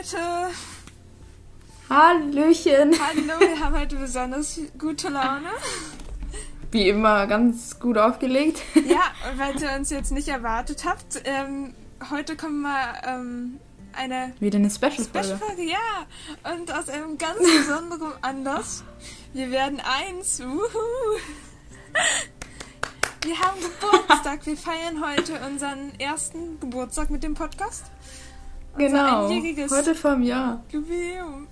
Leute! Hallöchen! Hallo, wir haben heute besonders gute Laune. Wie immer ganz gut aufgelegt. Ja, und weil ihr uns jetzt nicht erwartet habt, ähm, heute kommen wir ähm, eine Wieder eine Special-Folge. Special-Folge, ja. Und aus einem ganz besonderen Anlass. Wir werden eins. Wuhu. Wir haben Geburtstag. Wir feiern heute unseren ersten Geburtstag mit dem Podcast. Genau. einjähriges Heute vom Jahr. Jubiläum.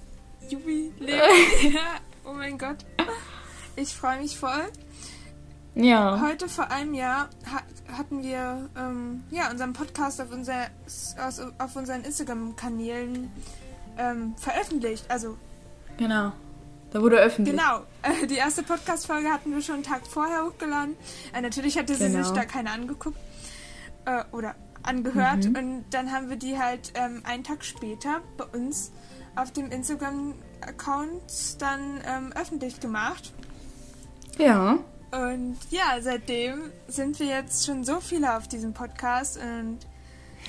Jubiläum. ja, oh mein Gott. Ich freue mich voll. Ja. Heute vor einem Jahr ha hatten wir ähm, ja, unseren Podcast auf, unser, aus, auf unseren Instagram-Kanälen ähm, veröffentlicht. Also Genau. Da wurde öffentlich. genau, äh, die erste Podcast-Folge hatten wir schon einen Tag vorher hochgeladen. Äh, natürlich hatte sie Genau. sich da keiner angeguckt äh, oder angehört. Mhm. Und dann haben wir die halt ähm, einen Tag später bei uns auf dem Instagram-Account dann ähm, öffentlich gemacht. Ja. Und ja, seitdem sind wir jetzt schon so viele auf diesem Podcast und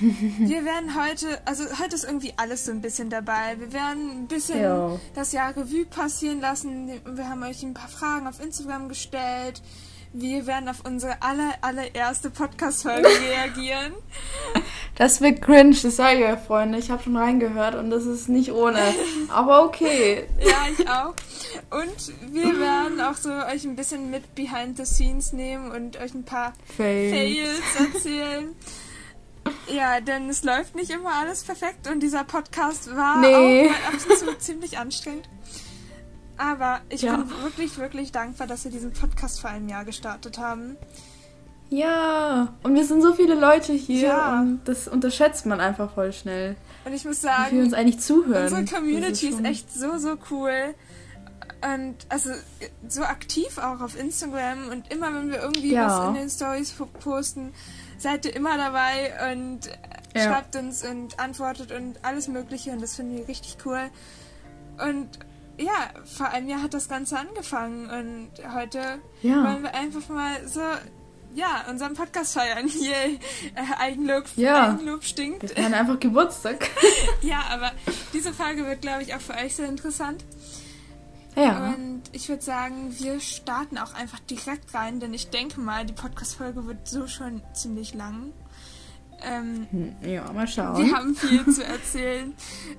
wir werden heute, also heute ist irgendwie alles so ein bisschen dabei. Wir werden ein bisschen Ja. das Jahr Revue passieren lassen. Wir haben euch ein paar Fragen auf Instagram gestellt. Wir werden auf unsere aller, allererste Podcast-Folge reagieren. Das wird cringe, das sage ich euch, Freunde. Ich habe schon reingehört und das ist nicht ohne. Aber okay. Ja, ich auch. Und wir werden auch so euch ein bisschen mit behind the scenes nehmen und euch ein paar Fail. Fails erzählen. Ja, denn es läuft nicht immer alles perfekt und dieser Podcast war Nee. auch mal ab und zu ziemlich anstrengend. Aber ich Ja. bin wirklich, wirklich dankbar, dass wir diesen Podcast vor einem Jahr gestartet haben. Ja. Und wir sind so viele Leute hier Ja. und das unterschätzt man einfach voll schnell. Und ich muss Wie wir sagen, uns eigentlich zuhören. unsere Community ist schon- echt so, so cool. Und also so aktiv auch auf Instagram und immer wenn wir irgendwie Ja. was in den Stories po- posten, seid ihr immer dabei und Ja. schreibt uns und antwortet und alles Mögliche und das finden wir richtig cool. Und ja, vor einem Jahr hat das Ganze angefangen und heute Ja. wollen wir einfach mal so, ja, unseren Podcast feiern. Yay, äh, Eigenlob, Ja. Eigenlob stinkt. Wir feiern einfach Geburtstag. Ja, aber diese Folge wird, glaube ich, auch für euch sehr interessant. Ja. Und ich würde sagen, wir starten auch einfach direkt rein, denn ich denke mal, die Podcast-Folge wird so schon ziemlich lang. Ähm, Hm, Ja, mal schauen. wir haben viel zu erzählen.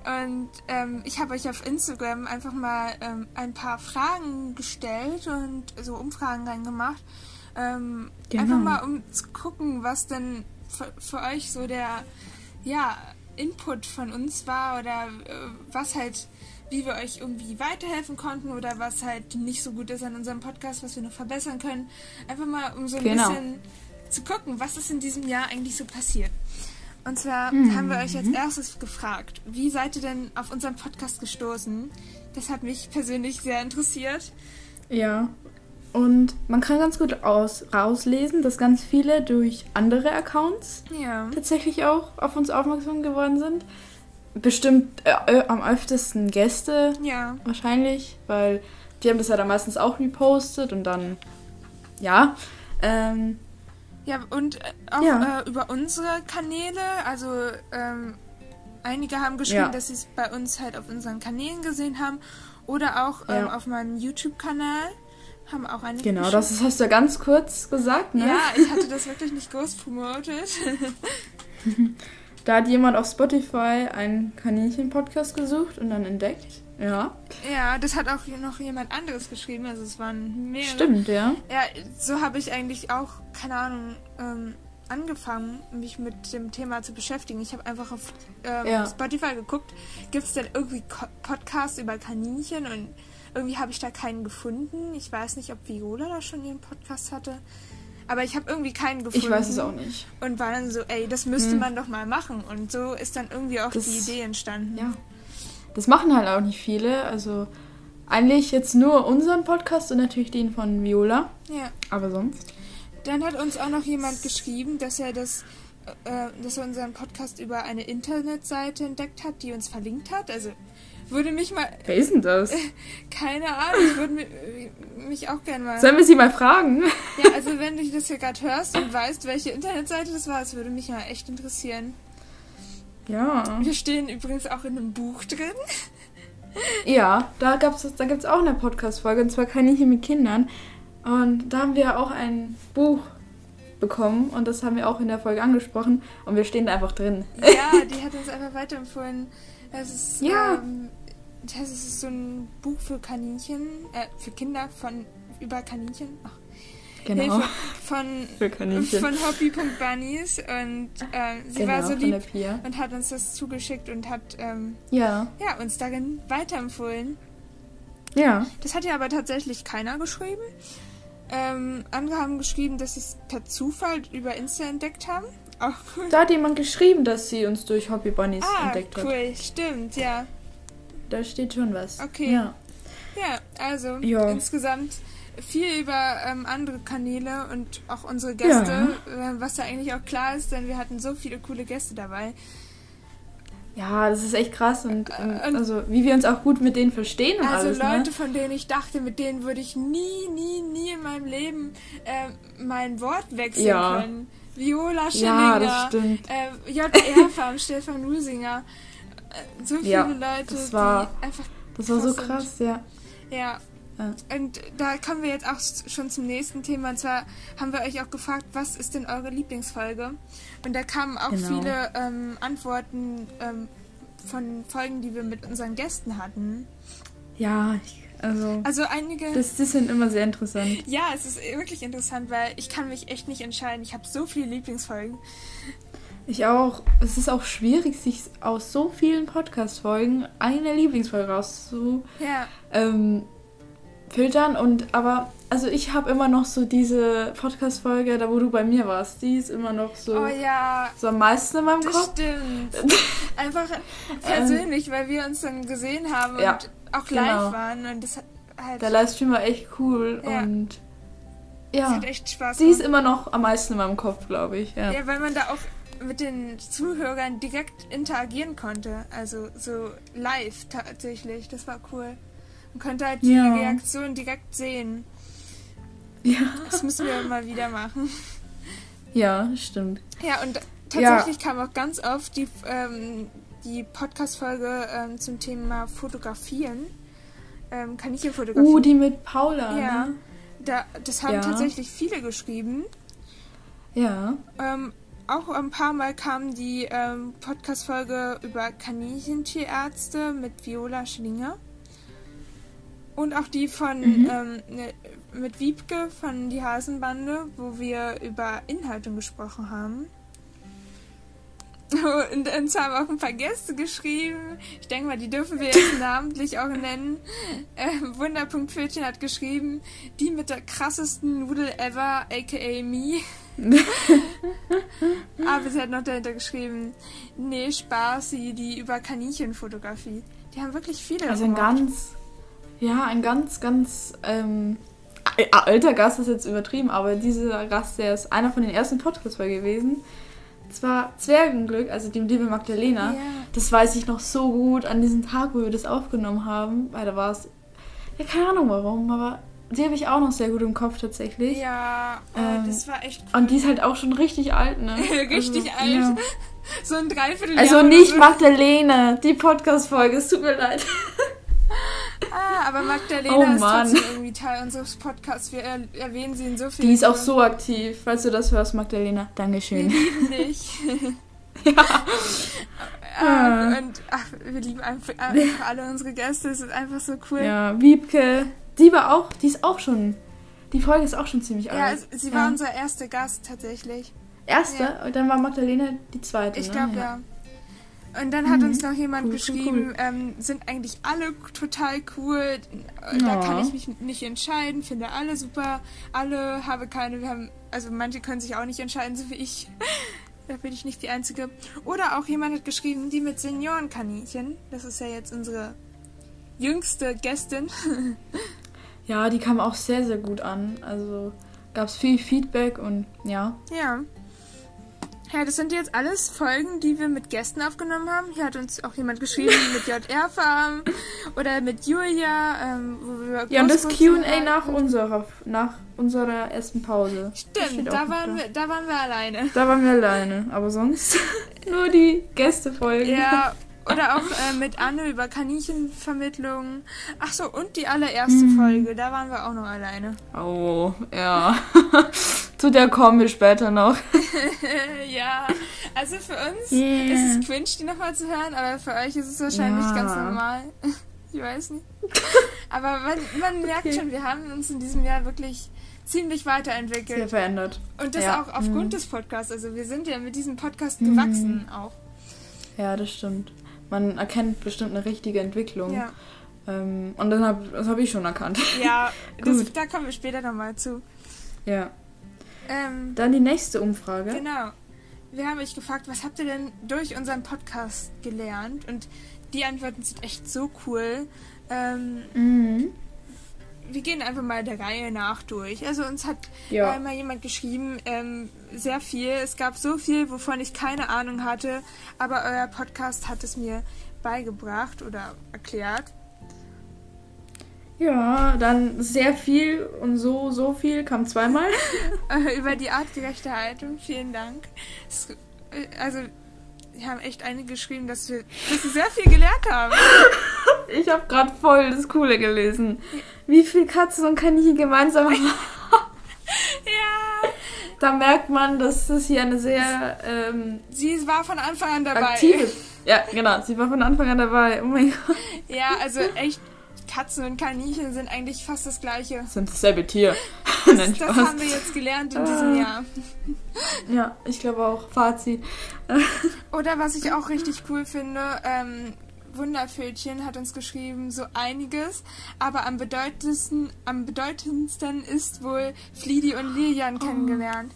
Und ähm, ich habe euch auf Instagram einfach mal ähm, ein paar Fragen gestellt und so Umfragen reingemacht. Ähm, Genau. Einfach mal, um zu gucken, was denn für, für euch so der ja, Input von uns war oder äh, was halt, wie wir euch irgendwie weiterhelfen konnten oder was halt nicht so gut ist an unserem Podcast, was wir noch verbessern können. Einfach mal, um so ein Genau. bisschen zu gucken, was ist in diesem Jahr eigentlich so passiert. Und zwar Mhm. haben wir euch als erstes gefragt, wie seid ihr denn auf unseren Podcast gestoßen? Das hat mich persönlich sehr interessiert. Ja. Und man kann ganz gut aus, rauslesen, dass ganz viele durch andere Accounts Ja. tatsächlich auch auf uns aufmerksam geworden sind. Bestimmt äh, äh, am öftesten Gäste Ja. wahrscheinlich, weil die haben das ja dann meistens auch repostet und dann, ja. Ähm, Ja, und äh, auch Ja. äh, über unsere Kanäle, also ähm, einige haben geschrieben, Ja. dass sie es bei uns halt auf unseren Kanälen gesehen haben oder auch ähm, Ja. auf meinem YouTube-Kanal haben auch einige genau, geschrieben. das hast du ja ganz kurz gesagt, ne? Ja, ich hatte das wirklich nicht groß promotet. Da hat jemand auf Spotify einen Kaninchen-Podcast gesucht und dann entdeckt. Ja, ja, das hat auch noch jemand anderes geschrieben, also es waren mehrere. stimmt, ja. Ja, so habe ich eigentlich auch, keine Ahnung, ähm, angefangen, mich mit dem Thema zu beschäftigen. Ich habe einfach auf ähm, Ja. Spotify geguckt, gibt es denn irgendwie Podcasts über Kaninchen und irgendwie habe ich da keinen gefunden. Ich weiß nicht, ob Viola da schon ihren Podcast hatte. Aber ich habe irgendwie keinen gefunden. Ich weiß es auch nicht. Und war dann so, ey, das müsste Hm. man doch mal machen. Und so ist dann irgendwie auch Das- die Idee entstanden. Ja. Das machen halt auch nicht viele. Also eigentlich jetzt nur unseren Podcast und natürlich den von Viola. ja. Aber sonst. Dann hat uns auch noch jemand geschrieben, dass er das, äh, dass er unseren Podcast über eine Internetseite entdeckt hat, die uns verlinkt hat. Also würde mich mal, Wer ist denn das? keine Ahnung, ich würde mi- mich auch gerne mal. Sollen wir sie mal fragen? Ja, also wenn du das hier gerade hörst und weißt, welche Internetseite das war, das würde mich mal echt interessieren. Ja. Wir stehen übrigens auch in einem Buch drin. Ja, da, gab's, da gibt es auch eine Podcast-Folge, und zwar Kaninchen mit Kindern. Und da haben wir auch ein Buch bekommen und das haben wir auch in der Folge angesprochen und wir stehen da einfach drin. Ja, die hat uns einfach weiterempfohlen. Das ist, Ja. ähm, das ist so ein Buch für Kaninchen, äh, für Kinder von über Kaninchen. Ach, Genau. Hilfe, von Für Kaninchen. von Hobby.bunnies und äh, sie war Genau, so von der lieb und hat uns das zugeschickt und hat ähm, Ja, ja, uns darin weiterempfohlen. ja. Das hat ja aber tatsächlich keiner geschrieben. Ähm, andere haben geschrieben, dass sie es per Zufall über Insta entdeckt haben. Auch cool. Da hat jemand geschrieben, dass sie uns durch Hobby Bunnies Ah, entdeckt hat. cool, stimmt, ja. Da steht schon was. Okay. Ja. Ja, also Ja. insgesamt viel über ähm, andere Kanäle und auch unsere Gäste, äh, was ja eigentlich auch klar ist, denn wir hatten so viele coole Gäste dabei. ja, das ist echt krass und, und Äh, und- also wie wir uns auch gut mit denen verstehen und Also alles. Leute, ne? von denen ich dachte, mit denen würde ich nie, nie, nie in meinem Leben äh, mein Wort wechseln Ja. können. Viola Ja, Schillinger, das stimmt. äh, JR-Farm, Stefan Lusinger. Äh, so viele Ja, Leute, das war- die einfach Das war so krass ja. Ja. Und da kommen wir jetzt auch schon zum nächsten Thema. Und zwar haben wir euch auch gefragt, was ist denn eure Lieblingsfolge? Und da kamen auch Genau. viele ähm, Antworten ähm, von Folgen, die wir mit unseren Gästen hatten. Ja, also Also einige. das, das sind immer sehr interessant. ja, es ist wirklich interessant, weil ich kann mich echt nicht entscheiden. Ich habe so viele Lieblingsfolgen. Ich auch. Es ist auch schwierig, sich aus so vielen Podcast-Folgen eine Lieblingsfolge rauszu Ja, ähm, filtern. Und aber, also ich habe immer noch so diese Podcast-Folge, da wo du bei mir warst, die ist immer noch so, oh ja, so am meisten in meinem das Kopf. stimmt. Einfach persönlich, weil wir uns dann gesehen haben Ja, und auch live genau. waren. Und das hat halt. Der Livestream war echt cool Ja. und das ja, hat echt Spaß sie ist immer noch am meisten in meinem Kopf, glaube ich. Ja. Ja, weil man da auch mit den Zuhörern direkt interagieren konnte. Also so live tatsächlich. Das war cool. Man konnte halt die Ja. Reaktion direkt sehen. ja. Das müssen wir mal wieder machen. Ja, stimmt. Ja, und tatsächlich kam auch ganz oft die, ähm, die Podcast-Folge ähm, zum Thema Fotografieren. Ähm, Kaninchenfotografie. Uh, die mit Paula. Ja. Ne? da, das haben Ja. tatsächlich viele geschrieben. Ja. Ähm, auch ein paar Mal kam die ähm, Podcast-Folge über Kaninchentierärzte mit Viola Schlinger. Und auch die von Mhm. ähm, ne, mit Wiebke von Die Hasenbande, wo wir über Inhaltung gesprochen haben. Und uns haben auch ein paar Gäste geschrieben. Ich denke mal, die dürfen wir jetzt namentlich auch nennen. Ähm, Wunder.Pfötchen hat geschrieben, die mit der krassesten Nudel ever, aka me. Aber sie hat noch dahinter geschrieben, nee, Spaßi, die über Kaninchenfotografie. Die haben wirklich viele Also ein gemacht. ganz, ja, ein ganz, ganz ähm, alter Gast ist jetzt übertrieben, aber dieser Gast, der ist einer von den ersten Podcast-Folgen gewesen. Zwar Zwergenglück, also die liebe Magdalena. Ja. Das weiß ich noch so gut an diesem Tag, wo wir das aufgenommen haben, weil da war es, ja, keine Ahnung warum, aber die habe ich auch noch sehr gut im Kopf tatsächlich. Ja, oh, Ähm, das war echt cool. Und die ist halt auch schon richtig alt, ne? Richtig also, alt. Ja. so ein Dreivierteljahr. Also nicht so. Magdalene, die Podcast-Folge, es tut mir leid. Ah, aber Magdalena Oh ist trotzdem irgendwie Teil unseres Podcasts. Wir er erwähnen sie in so vielen Die ist auch so aktiv, falls du das hörst, Magdalena. Wir Dankeschön. lieben dich. Ja. Ah, und ach, wir lieben einfach, einfach alle unsere Gäste. Es ist einfach so cool. Ja, Wiebke, die war auch, die ist auch schon, die Folge ist auch schon ziemlich Ja, alt. es- sie war Ja. unser erster Gast tatsächlich. Erste, und dann war Magdalena die zweite. Ich ne? glaube ja. Und dann hat Mhm. uns noch jemand Cool, geschrieben, cool. Ähm, sind eigentlich alle total cool. Da Ja. kann ich mich nicht entscheiden, finde alle super. Alle habe keine, wir haben, also manche können sich auch nicht entscheiden, so wie ich. da bin ich nicht die Einzige. Oder auch jemand hat geschrieben, die mit Seniorenkaninchen. Das ist ja jetzt unsere jüngste Gästin. Ja, die kam auch sehr, sehr gut an. Also gab es viel Feedback und ja. Ja. Ja, das sind jetzt alles Folgen, die wir mit Gästen aufgenommen haben. Hier hat uns auch jemand geschrieben mit JR Farm oder mit Julia, ähm, wo wir Ja, und das Q&A nach unserer, nach unserer ersten Pause. Stimmt, da waren, da. wir, da waren wir alleine. Da waren wir alleine, aber sonst. Nur die Gästefolgen. Ja, oder auch äh, mit Anne über Kaninchenvermittlung. Ach so, und die allererste Mhm. Folge, da waren wir auch noch alleine. Oh, ja. Zu der kommen wir später noch. ja, also für uns Yeah. ist es cringe, die nochmal zu hören, aber für euch ist es wahrscheinlich Ja. ganz normal. Ich weiß nicht. Aber man, man merkt Okay. schon, wir haben uns in diesem Jahr wirklich ziemlich Sehr weiterentwickelt. verändert. Und das Ja. auch aufgrund Mhm. des Podcasts. Also wir sind ja mit diesem Podcast gewachsen auch. Ja, das stimmt. Man erkennt bestimmt eine richtige Entwicklung. Ja, Ähm, und dann hab, das habe ich schon erkannt. ja das, da kommen wir später nochmal zu. Ja. Ähm, Dann die nächste Umfrage. Genau. Wir haben euch gefragt, was habt ihr denn durch unseren Podcast gelernt? Und die Antworten sind echt so cool. Ähm, Mhm. wir gehen einfach mal der Reihe nach durch. Also uns hat Ja. einmal jemand geschrieben, ähm, sehr viel. Es gab so viel, wovon ich keine Ahnung hatte, aber euer Podcast hat es mir beigebracht oder erklärt. Ja, dann sehr viel und so, so viel kam zweimal. Äh, über die artgerechte Haltung. Vielen Dank. Äh, also, wir haben echt einige geschrieben, dass wir, dass wir sehr viel gelernt haben. Ich habe gerade voll das Coole gelesen. Wie viel Katzen und Kaninchen gemeinsam haben. Ja. Da merkt man, dass das hier eine sehr ähm, Sie war von Anfang an dabei. aktive. Ja, genau. Sie war von Anfang an dabei. Oh mein Gott. Ja, also echt, Katzen und Kaninchen sind eigentlich fast das Gleiche. Sind dasselbe Tier. Das, Nein, das haben wir jetzt gelernt in diesem Ah. Jahr. Ja, ich glaube auch. Fazit. Oder was ich auch richtig cool finde, ähm, Wundervötchen hat uns geschrieben, so einiges, aber am bedeutendsten, am bedeutendsten ist wohl Fliedi und Lilian kennengelernt.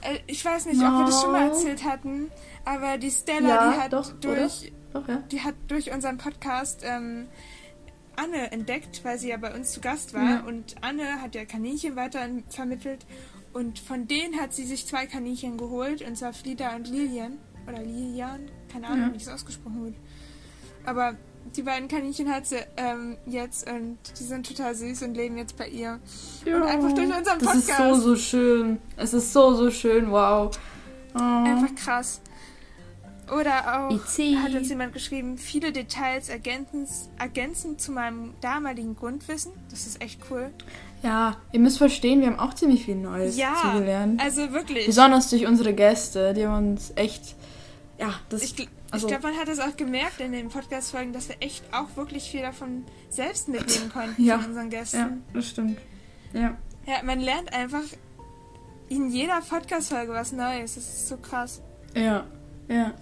Äh, ich weiß nicht, ob wir das schon mal Oh. erzählt hatten, aber die Stella, Ja, die hat doch, durch Doch, ja. die hat durch unseren Podcast ähm, Anne entdeckt, weil sie ja bei uns zu Gast war. Ja. Und Anne hat ja Kaninchen weiter vermittelt. Und von denen hat sie sich zwei Kaninchen geholt, und zwar Frieda und Lilian. Oder Lilian, keine Ahnung, Ja. wie es ausgesprochen wird. Aber die beiden Kaninchen hat sie ähm, jetzt und die sind total süß und leben jetzt bei ihr. Und einfach durch unseren Das ist so, Podcast. so schön. Es ist so, so schön. Wow. Oh. Einfach krass. Oder auch IC. hat uns jemand geschrieben, viele Details ergänzen, ergänzen zu meinem damaligen Grundwissen. Das ist echt cool. Ja, ihr müsst verstehen, wir haben auch ziemlich viel Neues Ja, zugelernt. Also wirklich. Besonders durch unsere Gäste, die haben uns echt. Ja, das. Ich, also- ich glaube, man hat es auch gemerkt in den Podcast-Folgen, dass wir echt auch wirklich viel davon selbst mitnehmen konnten Ja. von unseren Gästen. ja, das stimmt. Ja. Ja, man lernt einfach in jeder Podcast-Folge was Neues. Das ist so krass. Ja. Ja.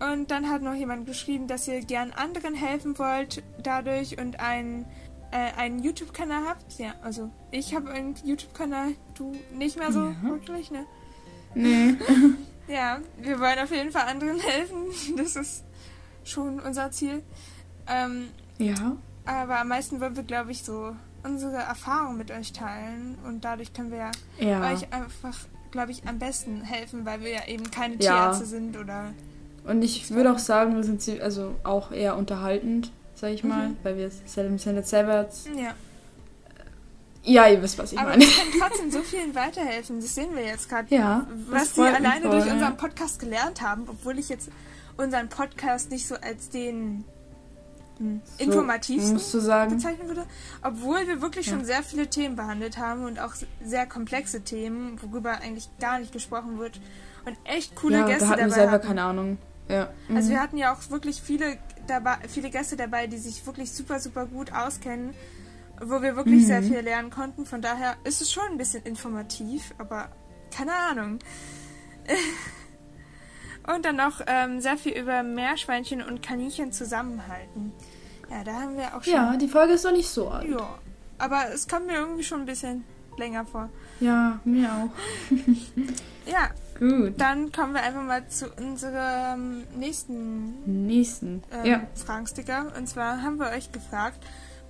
Und dann hat noch jemand geschrieben, dass ihr gern anderen helfen wollt dadurch und einen, äh, einen YouTube-Kanal habt. Ja, also ich habe einen YouTube-Kanal, du nicht mehr so Ja. wirklich, ne? Nee. Ja, wir wollen auf jeden Fall anderen helfen. Das ist schon unser Ziel. Ähm, Ja. aber am meisten wollen wir, glaube ich, so unsere Erfahrungen mit euch teilen und dadurch können wir Ja. euch einfach, glaube ich, am besten helfen, weil wir ja eben keine Ja. Tierärzte sind oder Und ich würde auch sagen, wir sind sie also auch eher unterhaltend, sag ich mal, Mhm. weil wir sind sind selber. ja. Ja, ihr wisst, was ich Aber meine. wir können trotzdem so vielen weiterhelfen. Das sehen wir jetzt gerade. Ja. Was wir alleine voll, durch ja. unseren Podcast gelernt haben, obwohl ich jetzt unseren Podcast nicht so als den So, informativsten bezeichnen würde, obwohl wir wirklich Ja. schon sehr viele Themen behandelt haben und auch sehr komplexe Themen, worüber eigentlich gar nicht gesprochen wird und echt coole ja, Gäste da hatten wir dabei selber hatten. keine Ahnung. Ja. Also Mhm. wir hatten ja auch wirklich viele dabei, viele Gäste dabei, die sich wirklich super super gut auskennen, wo wir wirklich Mhm. sehr viel lernen konnten. Von daher ist es schon ein bisschen informativ, aber keine Ahnung. Und dann noch ähm, sehr viel über Meerschweinchen und Kaninchen zusammenhalten. Ja, da haben wir auch schon. ja, die Folge ist doch nicht so alt. Ja, aber es kommt mir irgendwie schon ein bisschen länger vor. Ja, mir auch. Ja, Gut. dann kommen wir einfach mal zu unserem nächsten Nächsten. ähm, ja. Fragensticker. Und zwar haben wir euch gefragt,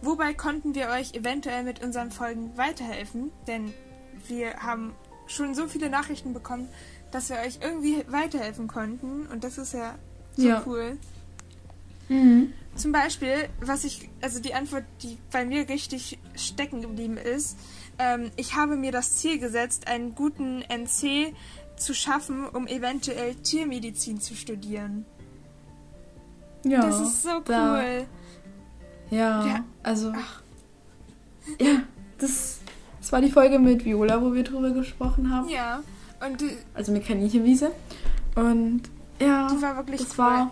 wobei konnten wir euch eventuell mit unseren Folgen weiterhelfen? Denn wir haben schon so viele Nachrichten bekommen, dass wir euch irgendwie weiterhelfen konnten. Und das ist ja so Ja. cool. Mhm. Zum Beispiel, was ich, also die Antwort, die bei mir richtig stecken geblieben ist, ähm, ich habe mir das Ziel gesetzt, einen guten NC zu schaffen, um eventuell Tiermedizin zu studieren. Ja. das ist so da- cool. Ja, Ja. also. Ach. Ja, das, das war die Folge mit Viola, wo wir drüber gesprochen haben. Ja. Und die, Also mit Kaninchenwiese. Und ja, die war wirklich das cool. war.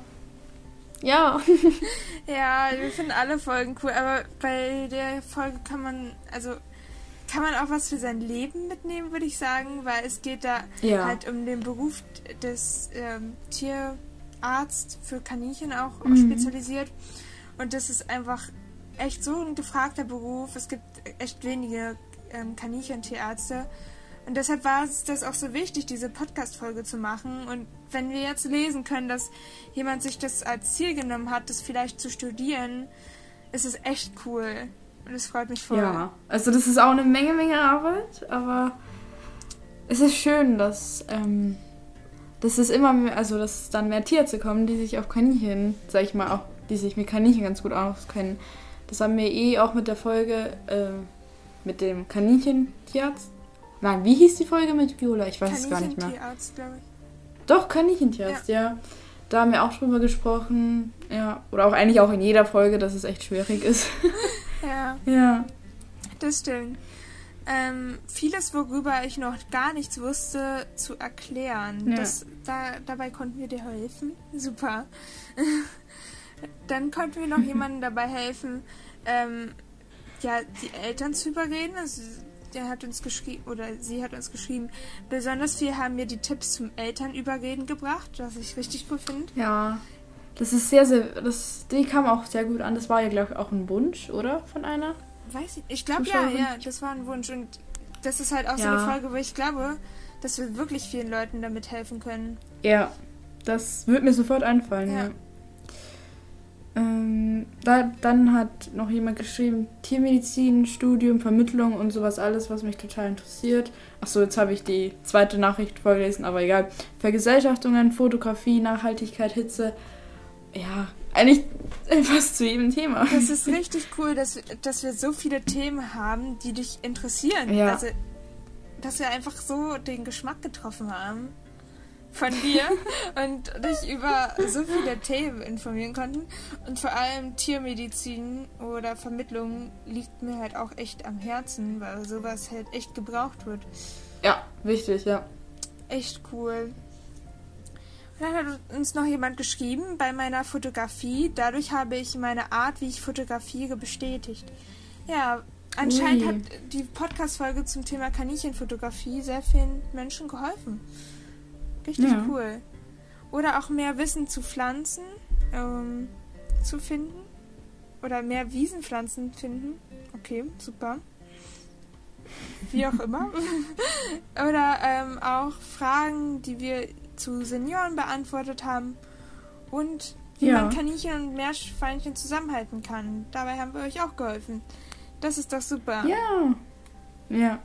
Ja. Ja, wir finden alle Folgen cool, aber bei der Folge kann man, also kann man auch was für sein Leben mitnehmen, würde ich sagen, weil es geht da Ja. halt um den Beruf des ähm, Tierarzt für Kaninchen auch, auch Mhm. spezialisiert. Und das ist einfach echt so ein gefragter Beruf. Es gibt echt wenige ähm, Kaninchentierärzte. Und deshalb war es das auch so wichtig, diese Podcast-Folge zu machen. Und wenn wir jetzt lesen können, dass jemand sich das als Ziel genommen hat, das vielleicht zu studieren, ist es echt cool. Und es freut mich voll. Ja. Also das ist auch eine Menge, Menge Arbeit, aber es ist schön, dass, ähm, dass es immer mehr, also dass dann mehr Tierärzte kommen, die sich auf Kaninchen, sag ich mal, auch, die sich mit Kaninchen ganz gut auskennen. Das haben wir eh auch mit der Folge äh, mit dem Kaninchentierarzt. Nein, wie hieß die Folge mit Viola? Ich weiß es gar nicht mehr. KaninchenTierarzt, glaube ich. Doch, Kaninchentierarzt, ja. Da haben wir auch drüber gesprochen. Ja. Oder auch eigentlich auch in jeder Folge, dass es echt schwierig ist. Ja. ja. Das stimmt. Ähm, vieles, worüber ich noch gar nichts wusste, zu erklären. Ja. Das, da, dabei konnten wir dir helfen. Super. Dann konnten wir noch jemandem dabei helfen, ähm, ja, die Eltern zu überreden. Also, der hat uns geschrieben, oder sie hat uns geschrieben, besonders viel haben mir die Tipps zum Elternüberreden gebracht, was ich richtig cool finde. Ja. Das ist sehr, sehr. Das, die kam auch sehr gut an. Das war ja, glaube ich, auch ein Wunsch, oder? Von einer? Weiß ich, ich glaube ja, ja, das war ein Wunsch und das ist halt auch so Ja. eine Folge, wo ich glaube, dass wir wirklich vielen Leuten damit helfen können. Ja. Das wird mir sofort einfallen, Ja. ja. Ähm, da, dann hat noch jemand geschrieben, Tiermedizin, Studium, Vermittlung und sowas alles, was mich total interessiert. Achso, jetzt habe ich die zweite Nachricht vorgelesen, aber egal. Vergesellschaftungen, Fotografie, Nachhaltigkeit, Hitze. Ja, eigentlich fast zu jedem Thema. Das ist richtig cool, dass, wir- dass wir so viele Themen haben, die dich interessieren. Ja. Also, dass wir einfach so den Geschmack getroffen haben von dir und dich über so viele Themen informieren konnten. Und vor allem Tiermedizin oder Vermittlung liegt mir halt auch echt am Herzen, weil sowas halt echt gebraucht wird. Ja, wichtig, ja. Echt cool. Und dann hat uns noch jemand geschrieben bei meiner Fotografie. Dadurch habe ich meine Art, wie ich fotografiere, bestätigt. Ja, anscheinend Ui. hat die Podcast-Folge zum Thema Kaninchenfotografie sehr vielen Menschen geholfen. Richtig Ja. cool. Oder auch mehr Wissen zu Pflanzen ähm, zu finden. Oder mehr Wiesenpflanzen finden. Okay, super. Wie auch immer. Oder ähm, auch Fragen, die wir zu Senioren beantwortet haben. Und wie Ja. man Kaninchen und Meerschweinchen zusammenhalten kann. Dabei haben wir euch auch geholfen. Das ist doch super. Ja. Ja.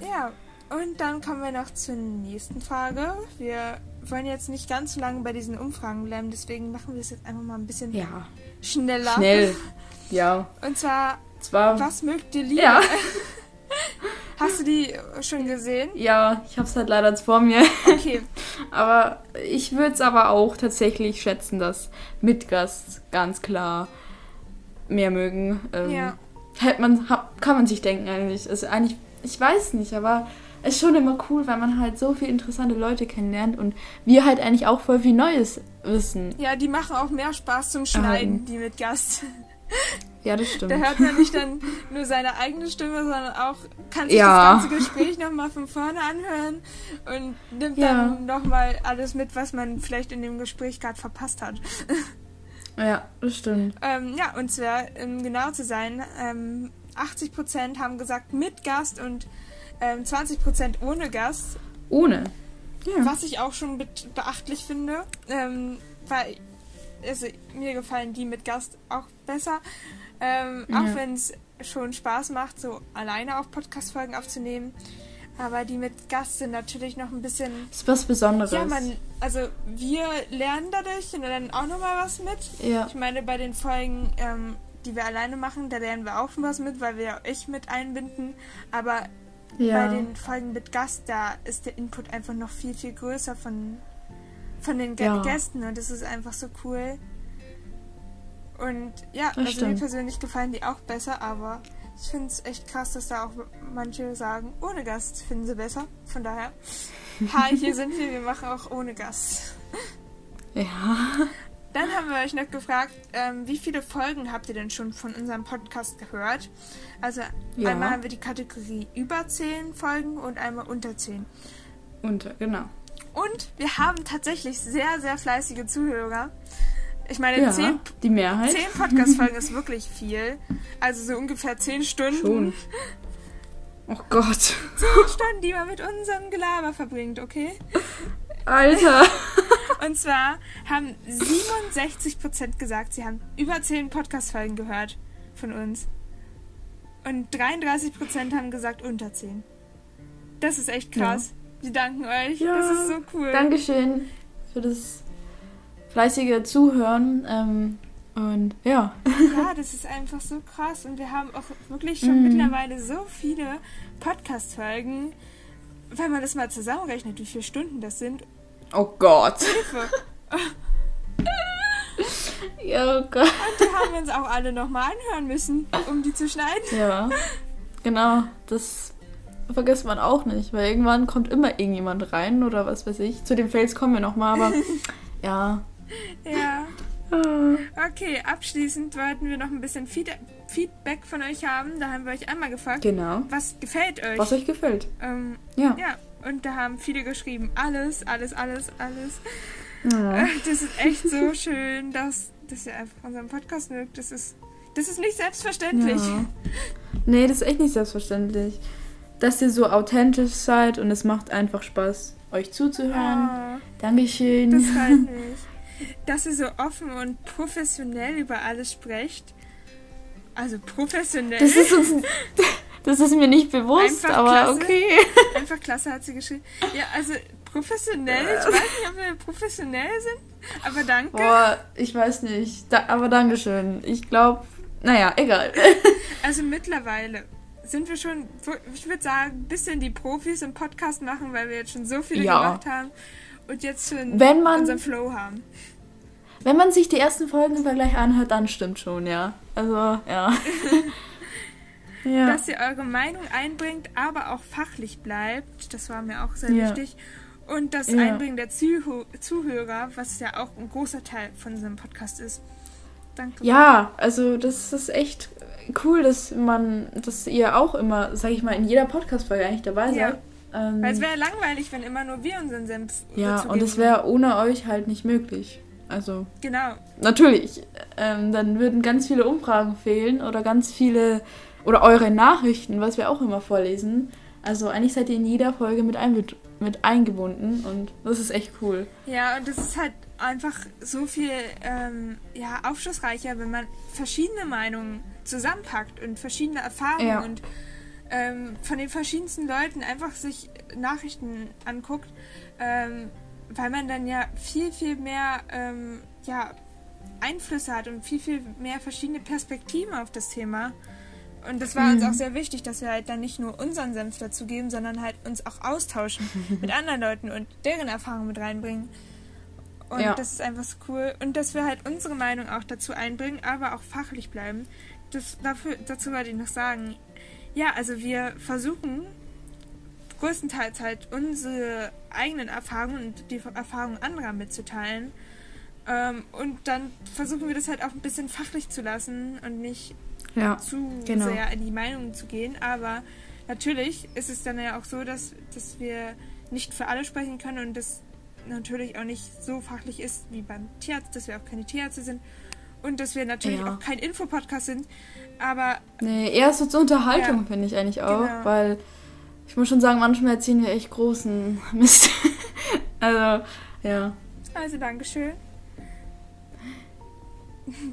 Ja, und dann kommen wir noch zur nächsten Frage. Wir wollen jetzt nicht ganz so lange bei diesen Umfragen bleiben, deswegen machen wir es jetzt einfach mal ein bisschen Ja. schneller. Schnell. Ja. Und zwar, Zwar. was mögt ihr lieber? Ja. Hast du die schon gesehen? Ja, ich hab's halt leider jetzt vor mir. Okay. Aber ich würde es aber auch tatsächlich schätzen, dass Mitgast ganz klar mehr mögen. Ähm, Ja. Hätte man, kann man sich denken eigentlich. Also eigentlich, ich weiß nicht, aber es ist schon immer cool, weil man halt so viele interessante Leute kennenlernt und wir halt eigentlich auch voll viel Neues wissen. Ja, die machen auch mehr Spaß zum Schneiden, die mit Gast. Ja, das stimmt. Da hört man nicht dann nur seine eigene Stimme, sondern auch kann sich Ja. das ganze Gespräch nochmal von vorne anhören und nimmt Ja. dann nochmal alles mit, was man vielleicht in dem Gespräch gerade verpasst hat. Ja, das stimmt. Ähm, ja, und zwar, um genau zu sein, ähm, 80% haben gesagt mit Gast und ähm, 20% ohne Gast, Ohne. Ja. was ich auch schon be beachtlich finde, ähm, weil also, mir gefallen die mit Gast auch besser, ähm, Ja. auch wenn es schon Spaß macht, so alleine auch Podcast-Folgen aufzunehmen. Aber die mit Gast sind natürlich noch ein bisschen ist was Besonderes. ja, man, also wir lernen dadurch und lernen auch nochmal was mit. Ja. Ich meine, bei den Folgen, ähm, die wir alleine machen, da lernen wir auch schon was mit, weil wir euch mit einbinden. Aber ja. bei den Folgen mit Gast, da ist der Input einfach noch viel, viel größer von, von den ja. Gästen und das ist einfach so cool. Und ja, das also stimmt. mir persönlich gefallen die auch besser, aber ich finde es echt krass, dass da auch manche sagen, ohne Gast finden sie besser. Von daher, hi, hier sind wir, wir machen auch ohne Gast. Ja. Dann haben wir euch noch gefragt, ähm, wie viele Folgen habt ihr denn schon von unserem Podcast gehört? Also ja. einmal haben wir die Kategorie über 10 Folgen und einmal unter 10. Unter, genau. Und wir haben tatsächlich sehr, sehr fleißige Zuhörer. Ich meine, ja, zehn, die Mehrheit. zehn Podcast-Folgen ist wirklich viel. Also so ungefähr zehn Stunden. Schon. Oh Gott. Zehn Stunden, die man mit unserem Gelaber verbringt, okay? Alter. Und zwar haben 67% gesagt, sie haben über 10 Podcast-Folgen gehört von uns. Und 33% haben gesagt unter 10. Das ist echt krass. Ja. Wir danken euch. Ja. Das ist so cool. Dankeschön für das fleißige Zuhören. Ähm, und ja. Ja, das ist einfach so krass. Und wir haben auch wirklich schon mm. mittlerweile so viele Podcast-Folgen, wenn man das mal zusammenrechnet, wie viele Stunden das sind. Oh Gott. Hilfe. ja, oh Gott. Und die haben wir uns auch alle nochmal anhören müssen, um die zu schneiden. Ja, genau. Das vergisst man auch nicht, weil irgendwann kommt immer irgendjemand rein oder was weiß ich. Zu den Fails kommen wir nochmal, aber ja. Ja. Ah. Okay, abschließend wollten wir noch ein bisschen Feedback von euch haben. Da haben wir euch einmal gefragt, genau. was gefällt euch? Was euch gefällt. Ähm, ja. ja. Und da haben viele geschrieben, alles, alles, alles, alles. Ja. Das ist echt so schön, dass, dass ihr einfach unseren Podcast mögt. Das ist, das ist nicht selbstverständlich. Ja. Nee, das ist echt nicht selbstverständlich. Dass ihr so authentisch seid und es macht einfach Spaß, euch zuzuhören. Oh, Dankeschön. Das freut mich. Dass ihr so offen und professionell über alles sprecht. Also professionell. Das ist uns. Das ist mir nicht bewusst, einfach aber klasse. okay. Einfach klasse hat sie geschrieben. Ja, also professionell. Ich weiß nicht, ob wir professionell sind, aber danke. Boah, ich weiß nicht. Da, aber Dankeschön. Ich glaube, naja, egal. Also mittlerweile sind wir schon, ich würde sagen, ein bisschen die Profis im Podcast machen, weil wir jetzt schon so viele ja. gemacht haben und jetzt schon Wenn man, unseren Flow haben. Wenn man sich die ersten Folgen im Vergleich anhört, dann stimmt schon, ja. Also, ja. ja. dass ihr eure Meinung einbringt, aber auch fachlich bleibt. Das war mir auch sehr ja. wichtig. Und das ja. Einbringen der Zuh Zuhörer, was ja auch ein großer Teil von diesem Podcast ist. Danke. Ja, also das ist echt cool, dass man, dass ihr auch immer, sag ich mal, in jeder Podcast-Folge eigentlich dabei seid. Ähm, Weil es wäre langweilig, wenn immer nur wir unseren Senf Ja, und es wäre ohne euch halt nicht möglich. Also. Genau. Natürlich. Ähm, dann würden ganz viele Umfragen fehlen oder ganz viele oder eure Nachrichten, was wir auch immer vorlesen. Also eigentlich seid ihr in jeder Folge mit, ein, mit eingebunden und das ist echt cool. Ja, und das ist halt einfach so viel ähm, ja, aufschlussreicher, wenn man verschiedene Meinungen zusammenpackt und verschiedene Erfahrungen ja. und ähm, von den verschiedensten Leuten einfach sich Nachrichten anguckt, ähm, weil man dann ja viel, viel mehr ähm, ja, Einflüsse hat und viel, viel mehr verschiedene Perspektiven auf das Thema. Und das war mhm. uns auch sehr wichtig, dass wir halt dann nicht nur unseren Senf dazu geben, sondern halt uns auch austauschen mit anderen Leuten und deren Erfahrungen mit reinbringen. Und ja. das ist einfach so cool. Und dass wir halt unsere Meinung auch dazu einbringen, aber auch fachlich bleiben. Das, dafür, dazu wollte ich noch sagen. Ja, also wir versuchen größtenteils halt unsere eigenen Erfahrungen und die Erfahrungen anderer mitzuteilen. Ähm, und dann versuchen wir das halt auch ein bisschen fachlich zu lassen und nicht ja, zu genau. sehr in die Meinung zu gehen. Aber natürlich ist es dann ja auch so, dass, dass wir nicht für alle sprechen können und das natürlich auch nicht so fachlich ist wie beim Tierarzt, dass wir auch keine Tierärzte sind und dass wir natürlich ja. auch kein Infopodcast sind. Aber. Nee, eher so zur Unterhaltung ja, finde ich eigentlich auch, genau. weil ich muss schon sagen, manchmal erzählen wir echt großen Mist. also, ja. Also, Dankeschön.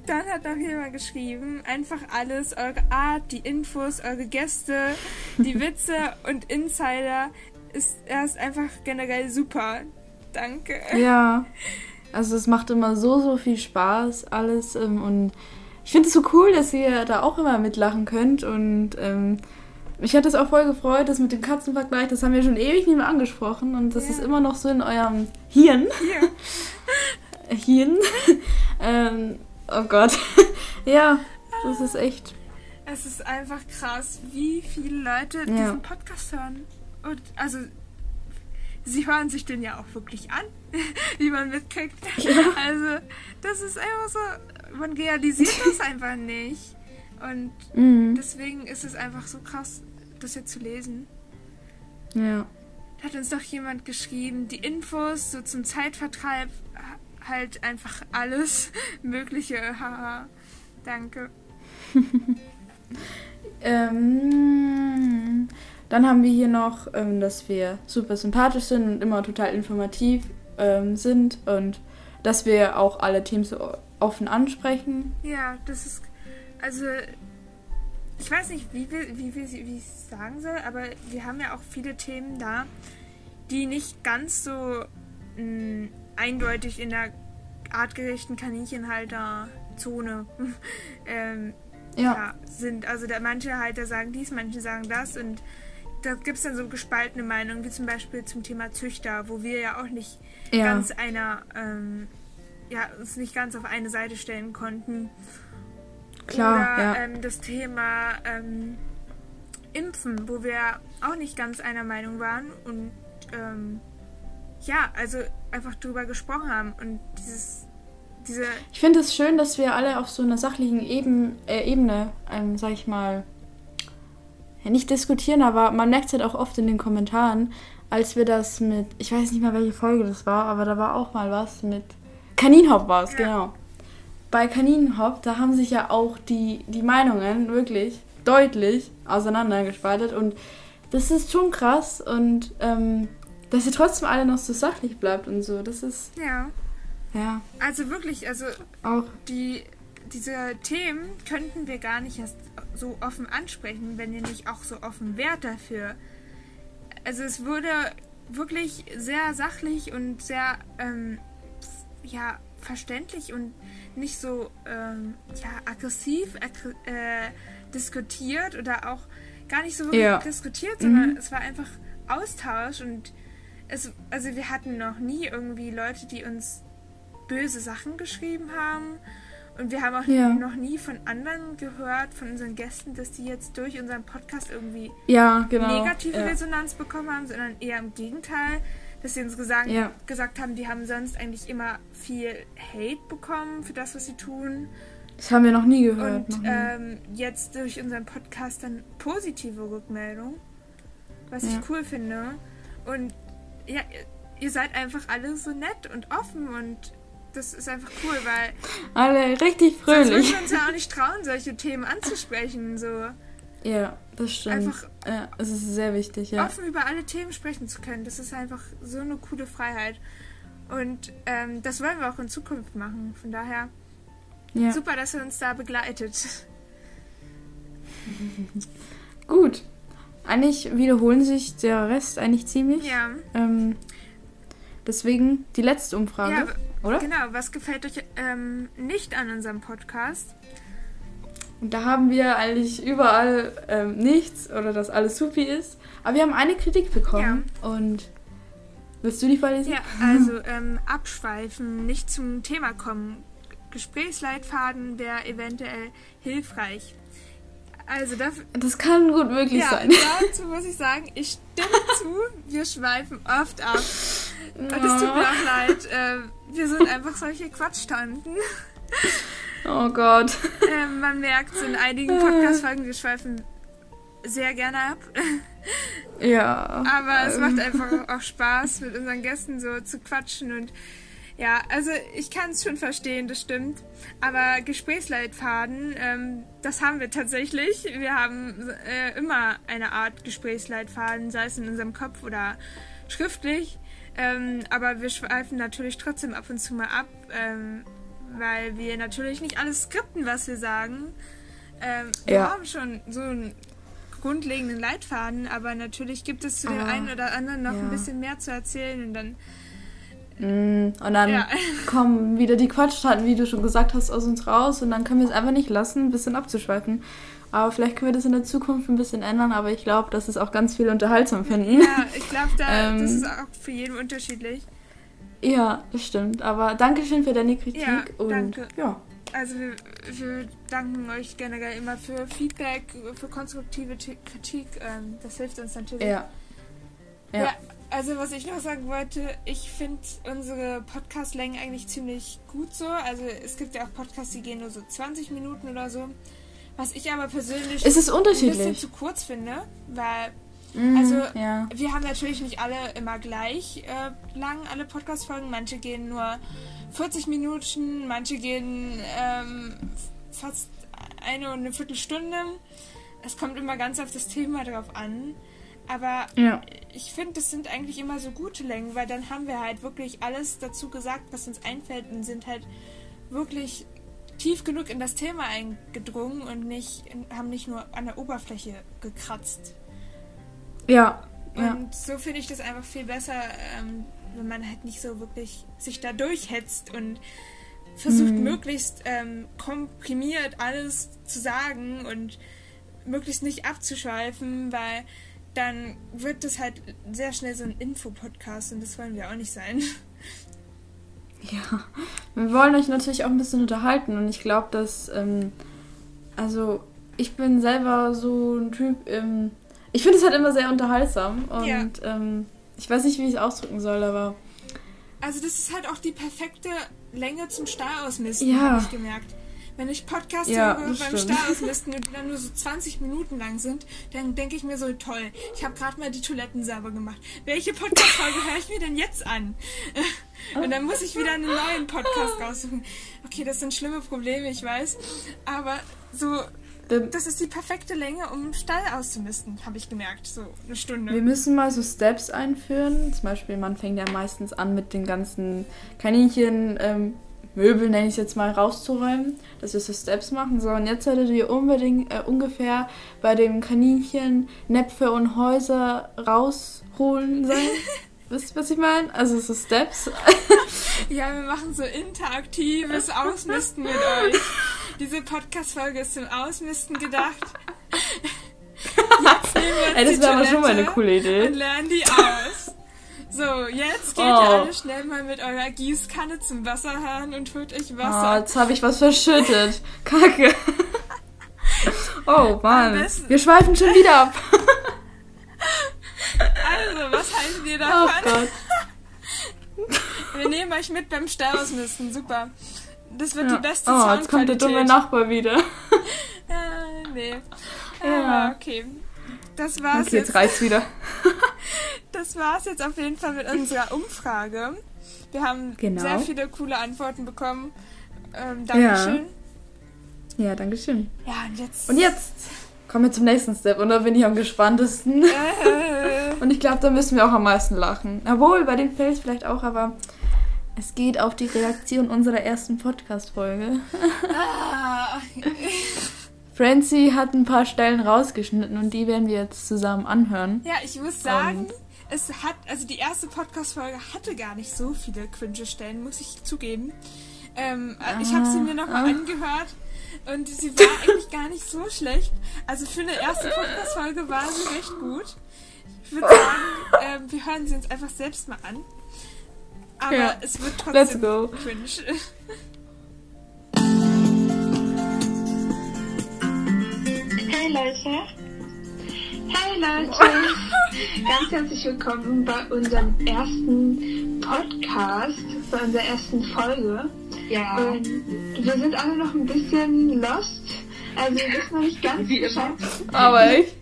Dann hat noch jemand geschrieben, einfach alles, eure Art, die Infos, eure Gäste, die Witze und Insider ist erst einfach generell super. Danke. Ja, also es macht immer so, so viel Spaß alles ähm, und ich finde es so cool, dass ihr da auch immer mitlachen könnt und ähm, mich hat das auch voll gefreut, das mit dem Katzenvergleich, das haben wir schon ewig nicht mehr angesprochen und das ja. ist immer noch so in eurem Hirn. Ja. Hirn. ähm, oh Gott. ja, das ist echt. Es ist einfach krass, wie viele Leute ja. diesen Podcast hören. Und also sie hören sich den ja auch wirklich an, wie man mitkriegt. Ja. Also, das ist einfach so, man realisiert das einfach nicht. Und mhm. deswegen ist es einfach so krass, das jetzt zu lesen. Ja. Da hat uns doch jemand geschrieben, die Infos so zum Zeitvertreib, halt einfach alles Mögliche. Haha. Danke. ähm, dann haben wir hier noch, ähm, dass wir super sympathisch sind und immer total informativ ähm, sind und dass wir auch alle Teams so offen ansprechen. Ja, das ist. Also, ich weiß nicht, wie, wir, wie, wie, wie ich es sagen soll, aber wir haben ja auch viele Themen da, die nicht ganz so mh, mm, eindeutig in der artgerechten Kaninchenhalterzone ähm, ja. ja. sind. Also da manche Halter sagen dies, manche sagen das und da gibt es dann so gespaltene Meinungen, wie zum Beispiel zum Thema Züchter, wo wir ja auch nicht ja. ganz einer, ähm, ja, uns nicht ganz auf eine Seite stellen konnten. Klar. Oder ja. ähm, das Thema ähm, Impfen, wo wir auch nicht ganz einer Meinung waren und ähm, ja, also einfach drüber gesprochen haben und dieses diese ich finde es schön, dass wir alle auf so einer sachlichen Eben, äh, Ebene, ähm, sag ich mal, ja, nicht diskutieren, aber man merkt es halt auch oft in den Kommentaren, als wir das mit, ich weiß nicht mal, welche Folge das war, aber da war auch mal was mit Kaninhop war es, ja. genau. Bei Kaninhop, da haben sich ja auch die, die Meinungen wirklich deutlich auseinandergespaltet und das ist schon krass und ähm, dass ihr trotzdem alle noch so sachlich bleibt und so, das ist. Ja. Ja. Also wirklich, also auch die diese Themen könnten wir gar nicht erst so offen ansprechen, wenn ihr nicht auch so offen wärt dafür. Also es wurde wirklich sehr sachlich und sehr ähm, ja verständlich und nicht so ähm, ja aggressiv äh, diskutiert oder auch gar nicht so wirklich ja. diskutiert, sondern mhm. es war einfach Austausch und es also wir hatten noch nie irgendwie Leute, die uns böse Sachen geschrieben haben und wir haben auch ja. noch nie von anderen gehört, von unseren Gästen, dass die jetzt durch unseren Podcast irgendwie ja, genau. negative ja. Resonanz bekommen haben, sondern eher im Gegenteil, dass sie uns gesagt, gesagt haben, die haben sonst eigentlich immer viel Hate bekommen für das, was sie tun. Das haben wir noch nie gehört. Und nie. Ähm, jetzt durch unseren Podcast dann positive Rückmeldung, was ich cool finde. Und ja, ihr seid einfach alle so nett und offen und das ist einfach cool, weil. Alle richtig fröhlich. Würden uns ja auch nicht trauen, solche Themen anzusprechen. So. Ja, das stimmt. Einfach ja, es ist sehr wichtig, ja. Offen über alle Themen sprechen zu können, das ist einfach so eine coole Freiheit. Und ähm, das wollen wir auch in Zukunft machen. Von daher ja. super, dass ihr uns da begleitet. Gut. Eigentlich wiederholen sich der Rest eigentlich ziemlich. Ja. Ähm, deswegen die letzte Umfrage. Ja, oder? Genau, was gefällt euch ähm, nicht an unserem Podcast? Und da haben wir eigentlich überall ähm, nichts oder dass alles supi ist. Aber wir haben eine Kritik bekommen. Ja. Und willst du die vorlesen? Ja, also ähm, abschweifen, nicht zum Thema kommen. Gesprächsleitfaden wäre eventuell hilfreich. Also dafür, das kann gut möglich ja, sein. Dazu muss ich sagen, ich stimme zu, wir schweifen oft ab. Und es tut mir auch leid. Äh, wir sind einfach solche Quatschtanten. Oh Gott. Äh, man merkt es in einigen Podcast-Folgen, wir schweifen sehr gerne ab. Ja. Aber es macht einfach auch Spaß, mit unseren Gästen so zu quatschen und ja, also ich kann es schon verstehen, das stimmt. Aber Gesprächsleitfaden, ähm, das haben wir tatsächlich. Wir haben äh, immer eine Art Gesprächsleitfaden, sei es in unserem Kopf oder schriftlich. Ähm, aber wir schweifen natürlich trotzdem ab und zu mal ab, ähm, weil wir natürlich nicht alles skripten, was wir sagen. Ähm, wir ja. haben schon so einen grundlegenden Leitfaden, aber natürlich gibt es zu dem ah, einen oder anderen noch ja. ein bisschen mehr zu erzählen und dann und dann ja. kommen wieder die Quatschtaten, wie du schon gesagt hast, aus uns raus und dann können wir es einfach nicht lassen, ein bisschen abzuschweifen. Aber vielleicht können wir das in der Zukunft ein bisschen ändern, aber ich glaube, dass es auch ganz viel unterhaltsam finden. Ja, ich glaube, da, ähm, das ist auch für jeden unterschiedlich. Ja, das stimmt. Aber Dankeschön für deine Kritik. Ja, und danke. ja. Also wir, wir danken euch generell immer für Feedback, für konstruktive Kritik. Ähm, das hilft uns natürlich. Ja. ja. ja also was ich noch sagen wollte, ich finde unsere Podcast-Längen eigentlich ziemlich gut so. Also es gibt ja auch Podcasts, die gehen nur so 20 Minuten oder so. Was ich aber persönlich es ist unterschiedlich. ein bisschen zu kurz finde, weil mm, also ja. wir haben natürlich nicht alle immer gleich äh, lang alle Podcast-Folgen. Manche gehen nur 40 Minuten, manche gehen ähm, fast eine und eine Viertelstunde. Es kommt immer ganz auf das Thema drauf an. Aber ja. ich finde, das sind eigentlich immer so gute Längen, weil dann haben wir halt wirklich alles dazu gesagt, was uns einfällt und sind halt wirklich tief genug in das Thema eingedrungen und nicht haben nicht nur an der Oberfläche gekratzt. Ja. Und ja. so finde ich das einfach viel besser, ähm, wenn man halt nicht so wirklich sich da durchhetzt und versucht Mhm. möglichst ähm, komprimiert alles zu sagen und möglichst nicht abzuschweifen, weil dann wird das halt sehr schnell so ein Infopodcast und das wollen wir auch nicht sein. Ja, wir wollen euch natürlich auch ein bisschen unterhalten und ich glaube, dass, ähm, also ich bin selber so ein Typ, ähm, ich finde es halt immer sehr unterhaltsam und Ja. ähm, ich weiß nicht, wie ich es ausdrücken soll, aber Also das ist halt auch die perfekte Länge zum Starausmisten, Ja. habe ich gemerkt. Wenn ich Podcasts Ja, höre beim stimmt. Starausmisten und die dann nur so 20 Minuten lang sind, dann denke ich mir so, toll, ich habe gerade mal die Toiletten sauber gemacht. Welche Podcast-Folge höre ich mir denn jetzt an? Und dann muss ich wieder einen neuen Podcast raussuchen. Okay, das sind schlimme Probleme, ich weiß. Aber so, das ist die perfekte Länge, um Stall auszumisten, habe ich gemerkt. So eine Stunde. wir müssen mal so Steps einführen. Zum Beispiel, man fängt ja meistens an mit den ganzen Kaninchen, ähm, Möbel, nenne ich es jetzt mal, rauszuräumen, dass wir so Steps machen. So, und jetzt solltet ihr unbedingt äh, ungefähr bei dem Kaninchen Näpfe und Häuser rausholen sein. Wisst ihr, was ich meine? Also so Steps. Ja, wir machen so interaktives Ausmisten mit euch. Diese Podcast-Folge ist zum Ausmisten gedacht. Jetzt nehmen wir uns Ey, das wäre aber schon mal eine coole Idee. Und lernen die aus. So, jetzt geht Oh. ihr alle schnell mal mit eurer Gießkanne zum Wasserhahn und holt euch Oh, Wasser. jetzt habe ich was verschüttet. Kacke. Oh Mann. Wir schweifen schon wieder ab. Also, was haltet ihr Oh davon? Gott. wir nehmen euch mit beim Stau-Ausmisten. Super. Das wird Ja. die beste Oh, jetzt kommt der Soundqualität. dumme Nachbar wieder. Ah, nee. Ja. Ah, okay. Das war's Okay, jetzt. jetzt reicht's wieder. Das war's jetzt auf jeden Fall mit unserer Umfrage. Wir haben Genau. sehr viele coole Antworten bekommen. Ähm, Dankeschön. Ja, danke schön. Ja, und jetzt. Und jetzt kommen wir zum nächsten Step und da bin ich am gespanntesten. Äh, Und ich glaube, da müssen wir auch am meisten lachen. Obwohl, bei den Fails vielleicht auch, aber es geht auf die Reaktion unserer ersten Podcast-Folge. ah, Francie hat ein paar Stellen rausgeschnitten und die werden wir jetzt zusammen anhören. ja, ich muss sagen, Und- es hat, also die erste Podcast-Folge hatte gar nicht so viele cringe Stellen, muss ich zugeben. Ähm, ich habe sie mir nochmal Ah. angehört und sie war eigentlich gar nicht so schlecht. Also für eine erste Podcast-Folge war sie recht gut. Ich würde sagen, ähm, wir hören sie uns einfach selbst mal an. Aber Ja. es wird trotzdem Let's go. cringe. Hey Leute. Hey Leute. Ganz herzlich willkommen bei unserem ersten Podcast, bei unserer ersten Folge. Ja. Und wir sind alle noch ein bisschen lost. Also wir wissen noch nicht ganz Bescheid. Aber echt?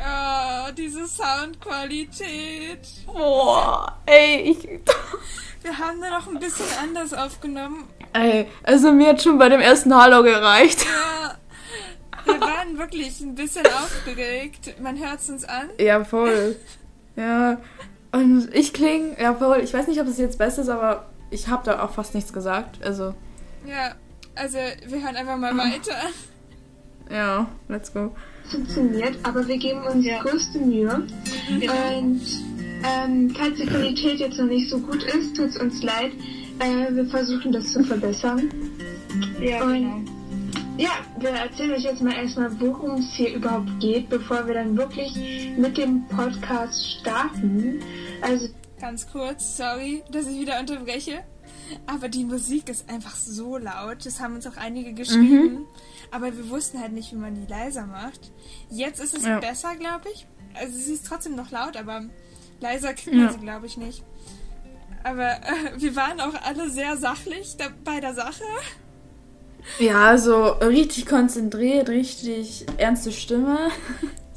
Oh, diese Soundqualität. Boah, ey, ich. Wir haben da noch ein bisschen anders aufgenommen. Ey, also mir hat schon bei dem ersten Hallo gereicht. Ja, wir waren wirklich ein bisschen aufgeregt. Man hört es uns an. Ja, voll. Ja. Und ich klinge, ja voll, ich weiß nicht, ob es jetzt besser ist, aber ich habe da auch fast nichts gesagt. Also, Ja, also wir hören einfach mal weiter. ja, let's go. Funktioniert, aber wir geben uns größte Mühe. Und ähm, falls die Qualität jetzt noch nicht so gut ist, tut es uns leid. Äh, wir versuchen das zu verbessern. Ja, Und ja, wir erzählen euch jetzt mal erstmal, worum es hier überhaupt geht, bevor wir dann wirklich mit dem Podcast starten. Also Ganz kurz, sorry, dass ich wieder unterbreche. Aber die Musik ist einfach so laut. Das haben uns auch einige geschrieben. Mhm. Aber wir wussten halt nicht, wie man die leiser macht. Jetzt ist es ja. besser, glaube ich. Also sie ist trotzdem noch laut, aber leiser kriegt man ja. sie, glaube ich, nicht. Aber äh, wir waren auch alle sehr sachlich da, bei der Sache. Ja, so richtig konzentriert, richtig ernste Stimme.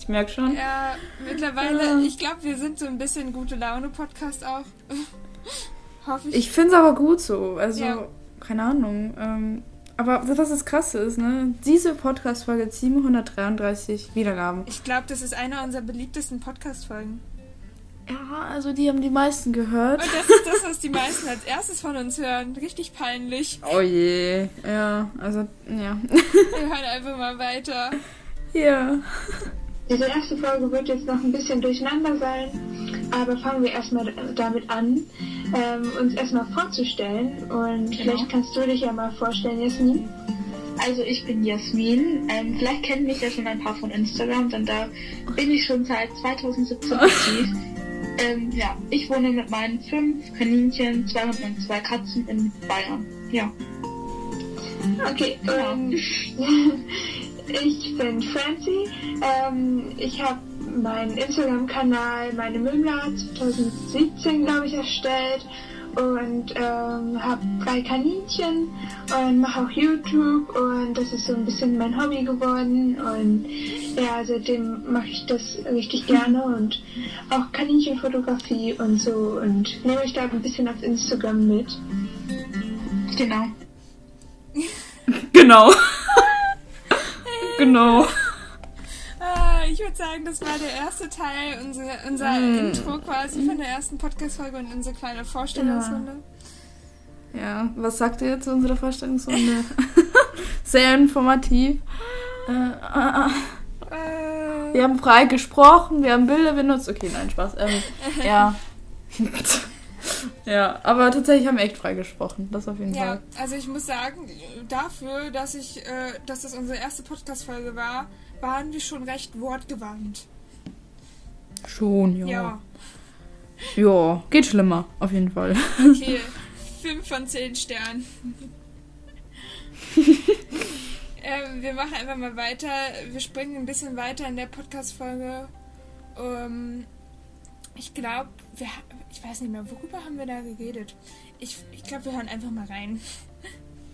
Ich merke schon. Ja, mittlerweile, ich glaube, wir sind so ein bisschen gute Laune-Podcast auch. Hoffe ich. Ich finde es aber gut so. Also, ja. keine Ahnung. Ähm, aber was das Krasse ist, ne? Diese Podcast-Folge 733 Wiedergaben. Ich glaube, das ist eine unserer beliebtesten Podcast-Folgen. Ja, also die haben die meisten gehört. Und das ist das, was die meisten als erstes von uns hören. Richtig peinlich. Oh je. Ja, also, ja. Wir hören einfach mal weiter. Ja. Diese erste Folge wird jetzt noch ein bisschen durcheinander sein, aber fangen wir erstmal damit an, ähm, uns erstmal vorzustellen. Und genau. vielleicht kannst du dich ja mal vorstellen, Jasmin. Also ich bin Jasmin. Ähm, vielleicht kennen mich ja schon ein paar von Instagram, denn da bin ich schon seit 2017 aktiv. Ähm, ja, ich wohne mit meinen fünf Kaninchen, zwei Hunden und zwei Katzen in Bayern. Ja. Okay, genau. Ähm, ich bin Francie. Ähm, ich habe meinen Instagram-Kanal, meine Mümla 2017, glaube ich, erstellt und ähm, habe drei Kaninchen und mache auch YouTube und das ist so ein bisschen mein Hobby geworden und ja, seitdem mache ich das richtig gerne und auch Kaninchenfotografie und so und nehme ich da ein bisschen auf Instagram mit. Genau. genau. genau ich würde sagen, das war der erste Teil, unser, unser mm. Intro quasi von der ersten Podcast-Folge und unsere kleine Vorstellungsrunde. Ja. ja, was sagt ihr zu unserer Vorstellungsrunde? Sehr informativ. Äh, äh, äh. Wir haben frei gesprochen, wir haben Bilder benutzt. Okay, nein, Spaß. Ähm, ja. ja, aber tatsächlich haben wir echt frei gesprochen. Das auf jeden ja, Fall. Ja, also ich muss sagen, dafür, dass ich, äh, dass das unsere erste Podcast-Folge war, waren wir schon recht wortgewandt. Schon, ja. Ja. Ja, geht schlimmer, auf jeden Fall. Okay, 5 von 10 Sternen. ähm, wir machen einfach mal weiter. Wir springen ein bisschen weiter in der Podcast-Folge. Ähm, ich glaube, ich weiß nicht mehr, worüber haben wir da geredet? Ich, ich glaube, wir hören einfach mal rein.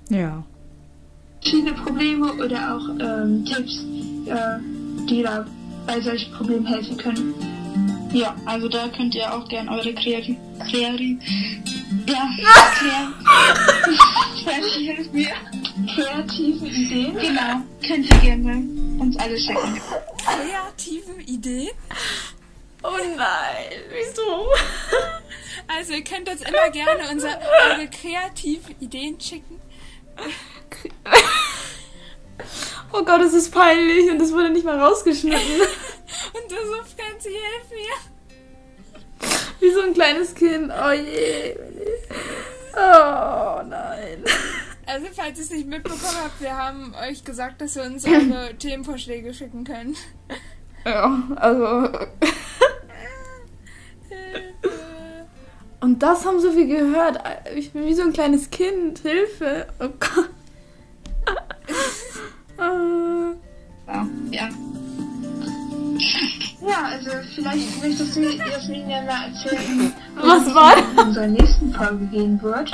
Ja verschiedene Probleme oder auch ähm, Tipps, äh, die da bei solchen Problemen helfen können. Ja, also da könnt ihr auch gerne eure kreativ, kreativ, ja, kreativ, mir. kreative Ideen. Genau, könnt ihr gerne uns alle schicken. Kreative Ideen? Oh nein, wieso? Also ihr könnt uns immer gerne unsere, eure kreative Ideen schicken. Oh Gott, es ist peinlich und es wurde nicht mal rausgeschnitten. und du so, Franzi, hilf mir. Wie so ein kleines Kind. Oh je. Oh nein. Also, falls ihr es nicht mitbekommen habt, wir haben euch gesagt, dass ihr uns eure Themenvorschläge schicken könnt. Ja, also. Und das haben so viel gehört. Ich bin wie so ein kleines Kind. Hilfe. Oh Gott. ja. Ja, also vielleicht möchtest du Jasmin ja mal erzählen, was war in unserer nächsten Folge gehen wird.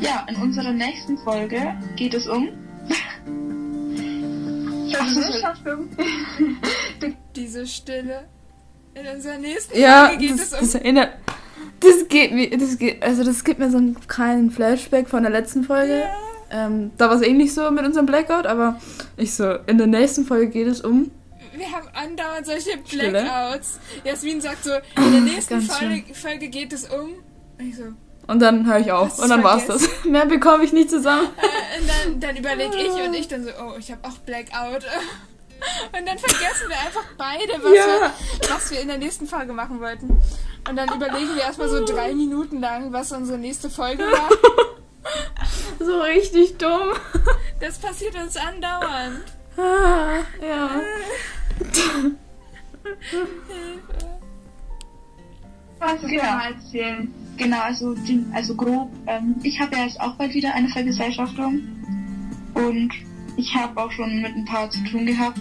Ja, in unserer nächsten Folge geht es um Verwirrschaftung. Diese Stille. In unserer nächsten ja, Folge geht das, es um. Das erinnert, das geht mir, das geht, also das gibt mir so einen kleinen Flashback von der letzten Folge. Ja. Ähm, da war es ähnlich so mit unserem Blackout, aber ich so, in der nächsten Folge geht es um. Wir haben andauernd solche Blackouts. Stille. Jasmin sagt so, in der nächsten Folge, Folge, geht es um. Ich so. Und dann höre ich auf. Und dann war es das. Mehr bekomme ich nicht zusammen. Äh, und dann, dann überlege ich und ich dann so, oh, ich habe auch Blackout. Und dann vergessen wir einfach beide, was, ja. wir, was wir in der nächsten Folge machen wollten. Und dann überlegen wir erstmal so drei Minuten lang, was unsere nächste Folge war. so richtig dumm. Das passiert uns andauernd. Ah, ja. Was ist Genau. erzählen? Genau, also, also grob. Ähm, ich habe ja jetzt auch bald wieder eine Vergesellschaftung. Und ich habe auch schon mit ein paar zu tun gehabt.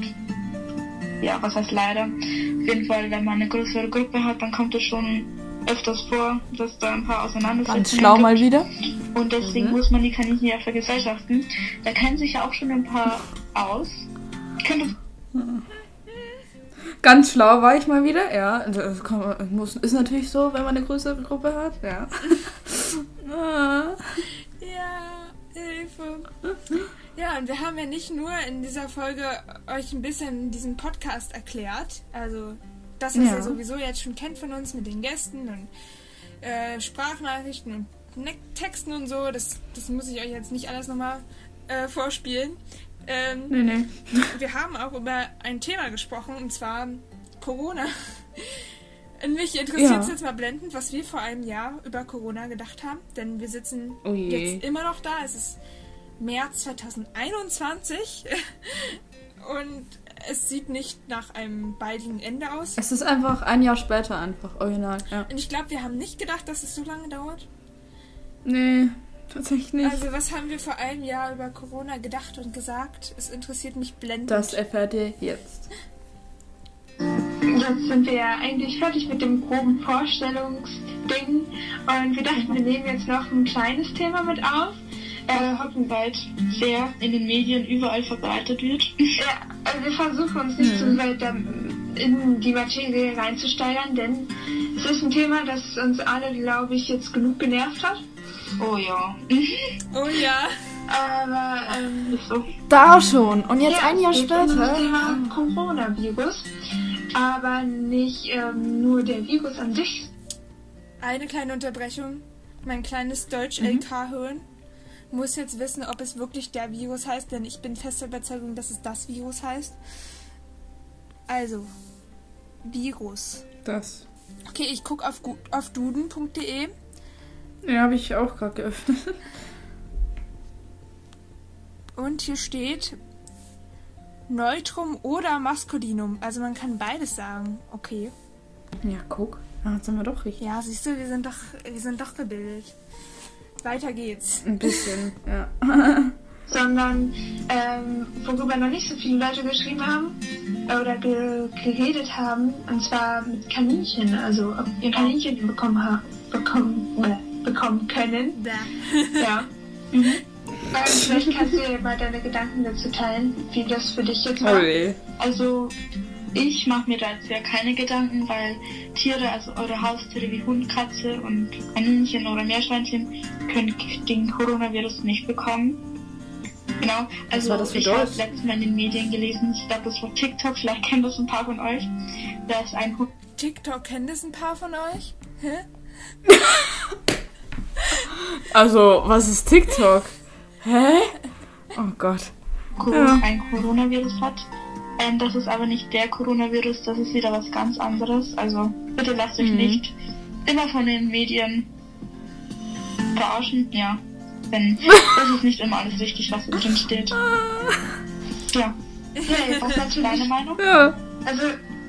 Ja, was heißt leider. Auf jeden Fall, wenn man eine größere Gruppe hat, dann kommt es schon öfters vor, dass da ein paar Auseinandersetzungen Ganz schlau gibt. mal wieder. Und deswegen Mhm. muss man die Kaninchen ja vergesellschaften. Da kennen sich ja auch schon ein paar aus. Ich könnte Ganz schlau war ich mal wieder, ja. Das kann man- muss, ist natürlich so, wenn man eine größere Gruppe hat, ja. Ah. Ja, Hilfe. Ja, und wir haben ja nicht nur in dieser Folge euch ein bisschen diesen Podcast erklärt. Also das, was Ja. ihr sowieso jetzt schon kennt von uns mit den Gästen und äh, Sprachnachrichten und ne Texten und so. Das, das muss ich euch jetzt nicht alles nochmal äh, vorspielen. Ähm, Nee, nee. wir haben auch über ein Thema gesprochen, und zwar Corona. Und mich interessiert es Ja. jetzt mal blendend, was wir vor einem Jahr über Corona gedacht haben. Denn wir sitzen Oh je. jetzt immer noch da. Es ist März 2021 und es sieht nicht nach einem baldigen Ende aus. Es ist einfach ein Jahr später einfach, original, ja. Und ich glaube, wir haben nicht gedacht, dass es so lange dauert. Nee, tatsächlich nicht. Also was haben wir vor einem Jahr über Corona gedacht und gesagt? Es interessiert mich blendend. das erfährt ihr jetzt. Jetzt sind wir ja eigentlich fertig mit dem groben Vorstellungsding und wir dachten, wir nehmen jetzt noch ein kleines Thema mit auf. Äh, hoffen bald sehr in den Medien überall verbreitet wird. Ja, also wir versuchen uns nicht zu weit da in die Materie reinzusteigern, denn es ist ein Thema, das uns alle, glaube ich, jetzt genug genervt hat. Oh ja. oh ja. Aber ähm, so. Da schon. Und jetzt ja, ein Jahr um das später. Thema Coronavirus, aber nicht ähm, nur der Virus an sich. Eine kleine Unterbrechung. Mein kleines Mhm. Deutsch-LK-Hirn muss jetzt wissen, ob es wirklich der Virus heißt, denn ich bin fester Überzeugung, dass es das Virus heißt. Also, Virus. Das. Okay, ich gucke auf, auf duden.de. Ja, habe ich auch gerade geöffnet. Und hier steht Neutrum oder Maskulinum. Also man kann beides sagen. Okay. Ja, guck. Ah, jetzt sind wir doch richtig. Ja, siehst du, wir sind doch, wir sind doch gebildet. Weiter geht's. Ein bisschen, ja. sondern ähm, worüber noch nicht so viele Leute geschrieben haben oder ge geredet haben, und zwar mit Kaninchen, also ob ihr Kaninchen bekommen, ha bekommen, äh, bekommen können. Bäh. Ja. Mhm. Ähm, vielleicht kannst du ja mal deine Gedanken dazu teilen, wie das für dich jetzt war. Oh. Also, ich mache mir da jetzt ja keine Gedanken, weil Tiere, also eure Haustiere wie Hund, Katze und Kaninchen oder Meerschweinchen, können den Coronavirus nicht bekommen. Genau, also war das für ich habe letztes Mal in den Medien gelesen, ich glaube das war TikTok, vielleicht kennen das ein paar von euch, da ist ein Hund TikTok kennen das ein paar von euch? Hä? Also, was ist TikTok? Hä? Oh Gott. Ein Coronavirus hat. Ähm, das ist aber nicht der Coronavirus, das ist wieder was ganz anderes. Also bitte lasst euch Mhm. nicht immer von den Medien verarschen. Ja, denn das ist nicht immer alles richtig, was da drin steht. Ja, Hey, was deine natürlich Meinung? Ja. Also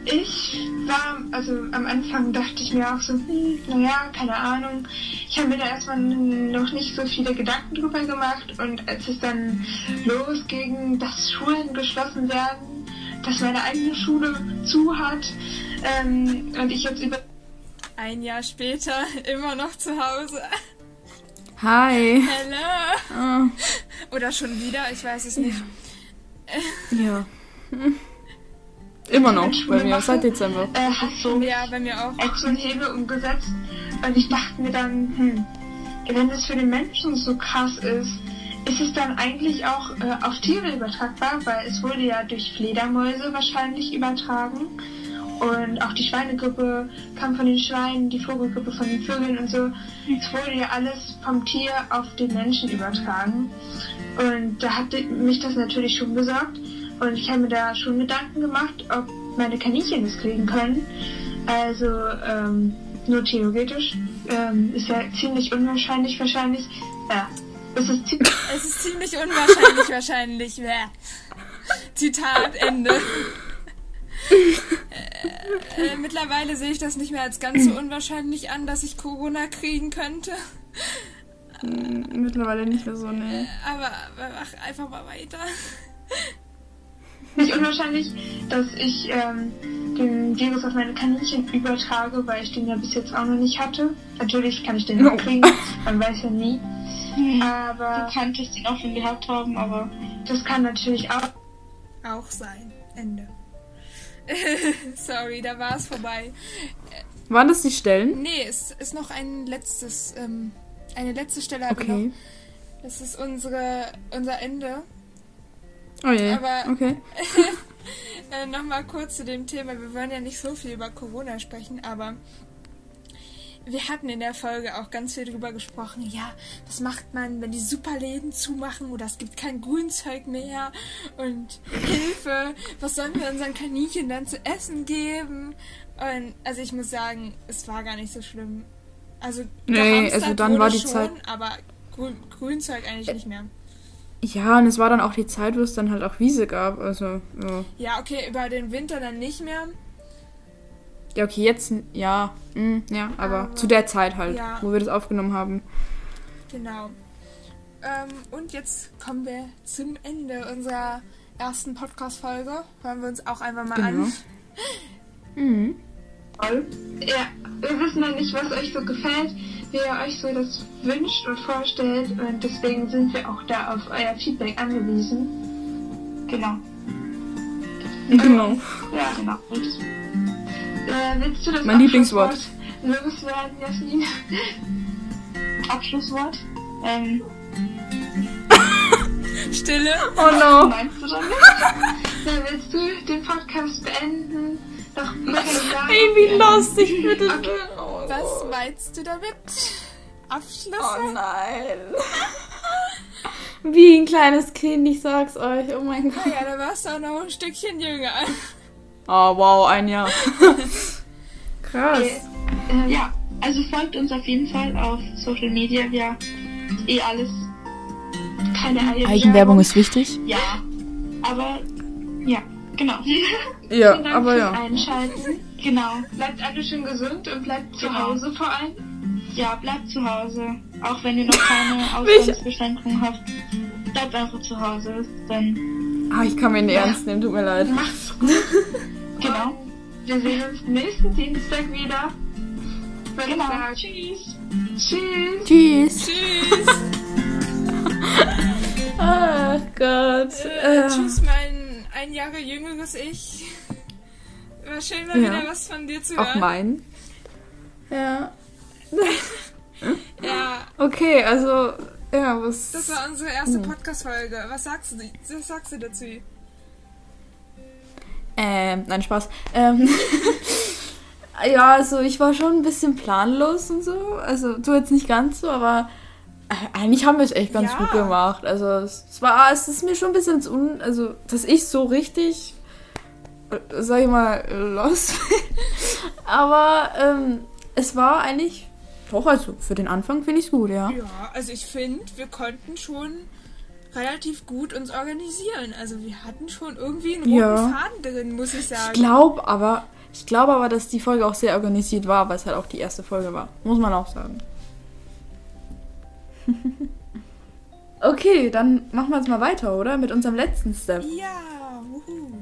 ich war, also am Anfang dachte ich mir auch so, hm, naja, keine Ahnung. Ich habe mir da erstmal noch nicht so viele Gedanken drüber gemacht und als es dann losging, dass Schulen geschlossen werden, dass meine eigene Schule zu hat ähm, und ich jetzt über Ein Jahr später immer noch zu Hause. Hi. Hello. Ah, Oder schon wieder, ich weiß es nicht. ja. Immer noch bei mir, mache, seit Dezember. äh, hat so Ja, bei mir auch. so einen Hebel umgesetzt und ich dachte mir dann, hm, wenn das für den Menschen so krass ist, ist es dann eigentlich auch äh, auf Tiere übertragbar, weil es wurde ja durch Fledermäuse wahrscheinlich übertragen und auch die Schweinegrippe kam von den Schweinen, die Vogelgrippe von den Vögeln und so. Es wurde ja alles vom Tier auf den Menschen übertragen und da hat mich das natürlich schon besorgt und ich habe mir da schon Gedanken gemacht, ob meine Kaninchen das kriegen können. Also ähm, nur theoretisch. Ähm, ist ja ziemlich unwahrscheinlich wahrscheinlich. Ja. Es ist ziemlich, Es ist ziemlich unwahrscheinlich, wahrscheinlich. Zitat Ende. äh, äh, mittlerweile sehe ich das nicht mehr als ganz so unwahrscheinlich an, dass ich Corona kriegen könnte. Hm, Mittlerweile nicht mehr so, ne. Aber, aber mach einfach mal weiter. nicht unwahrscheinlich, dass ich ähm, den Virus auf meine Kaninchen übertrage, weil ich den ja bis jetzt auch noch nicht hatte. Natürlich kann ich den noch kriegen, man weiß ja nie. Hm. Aber Du könntest ihn auch schon gehabt haben, aber das kann natürlich auch. Auch sein. Ende. Sorry, da war es vorbei. Waren das die Stellen? Nee, es ist noch ein letztes, ähm, eine letzte Stelle. Okay. Das ist unsere, unser Ende. Oh je. Aber- Okay. Äh, Nochmal kurz zu dem Thema. Wir wollen ja nicht so viel über Corona sprechen, aber wir hatten in der Folge auch ganz viel drüber gesprochen. Ja, was macht man, wenn die Superläden zumachen oder es gibt kein Grünzeug mehr und Hilfe, was sollen wir unseren Kaninchen dann zu essen geben? Und also ich muss sagen, es war gar nicht so schlimm. Also Nee, also dann war die schon, Zeit- aber Grün, Grünzeug eigentlich nicht mehr. Ja, und es war dann auch die Zeit, wo es dann halt auch Wiese gab. Also, ja. Ja, okay, über den Winter dann nicht mehr. Ja, okay, jetzt, ja, mm, ja, aber, Aber- zu der Zeit halt, Ja. wo wir das aufgenommen haben. Genau. Ähm, und jetzt kommen wir zum Ende unserer ersten Podcast-Folge. Hören wir uns auch einfach mal Genau. an. Mhm. toll. Ja, wir wissen noch nicht, was euch so gefällt, wie ihr euch so das wünscht und vorstellt. Und deswegen sind wir auch da auf euer Feedback angewiesen. genau. Genau. Ja, Genau. Und äh, willst du das Mein Lieblingswort. Abschlusswort loswerden, Jasmin? Abschlusswort. Ähm, Stille. Oh no. meinst du damit? Dann willst du den Podcast beenden? Doch bitte sagen. Ey, wie lustig, bitte. Was meinst du damit? Abschluss? Oh nein. Wie ein kleines Kind, ich sag's euch. Oh mein Gott. Ja, da warst du auch noch ein Stückchen jünger. Oh, wow, ein Jahr. Krass. Äh, Ja, also folgt uns auf jeden Fall auf Social Media. Ja, eh alles. keine Eigenwerbung ist wichtig. Ja, aber ja, genau. Ja, Vielen Dank aber fürs ja. Einschalten. genau. Bleibt alle schön gesund und bleibt zu Genau. Hause vor allem. Ja, bleibt zu Hause. Auch wenn ihr noch keine Ausgangsbeschränkungen habt. Bleibt einfach zu Hause. Dann, Ah, ich kann mir nicht ernst nehmen, tut mir leid. Macht's gut. Genau. Wir sehen uns nächsten Dienstag wieder. Genau. sagen. Tschüss. Tschüss. Tschüss. Tschüss. Ach Gott. Äh, Äh, tschüss, mein ein Jahre jüngeres Ich. War schön, mal Ja. wieder was von dir zu hören. Auch mein. Ja. Ja, Okay, also, ja, was. das war unsere erste Hm. Podcast-Folge. Was sagst du, was sagst du dazu? Ähm, nein, Spaß. Ähm, ja, also ich war schon ein bisschen planlos und so. Also du jetzt nicht ganz so, aber äh, eigentlich haben wir es echt ganz Ja. gut gemacht. Also es, war, es ist mir schon ein bisschen ins un, also dass ich so richtig, äh, sag ich mal, bin. aber ähm, es war eigentlich doch, also für den Anfang finde ich es gut, ja. Ja, also ich finde, wir konnten schon relativ gut uns organisieren. Also wir hatten schon irgendwie einen roten Ja. Faden drin, muss ich sagen. Ich glaube aber, ich glaube aber, dass die Folge auch sehr organisiert war, weil es halt auch die erste Folge war. Muss man auch sagen. okay, dann machen wir jetzt mal weiter, oder? Mit unserem letzten Step. Ja, wuhu.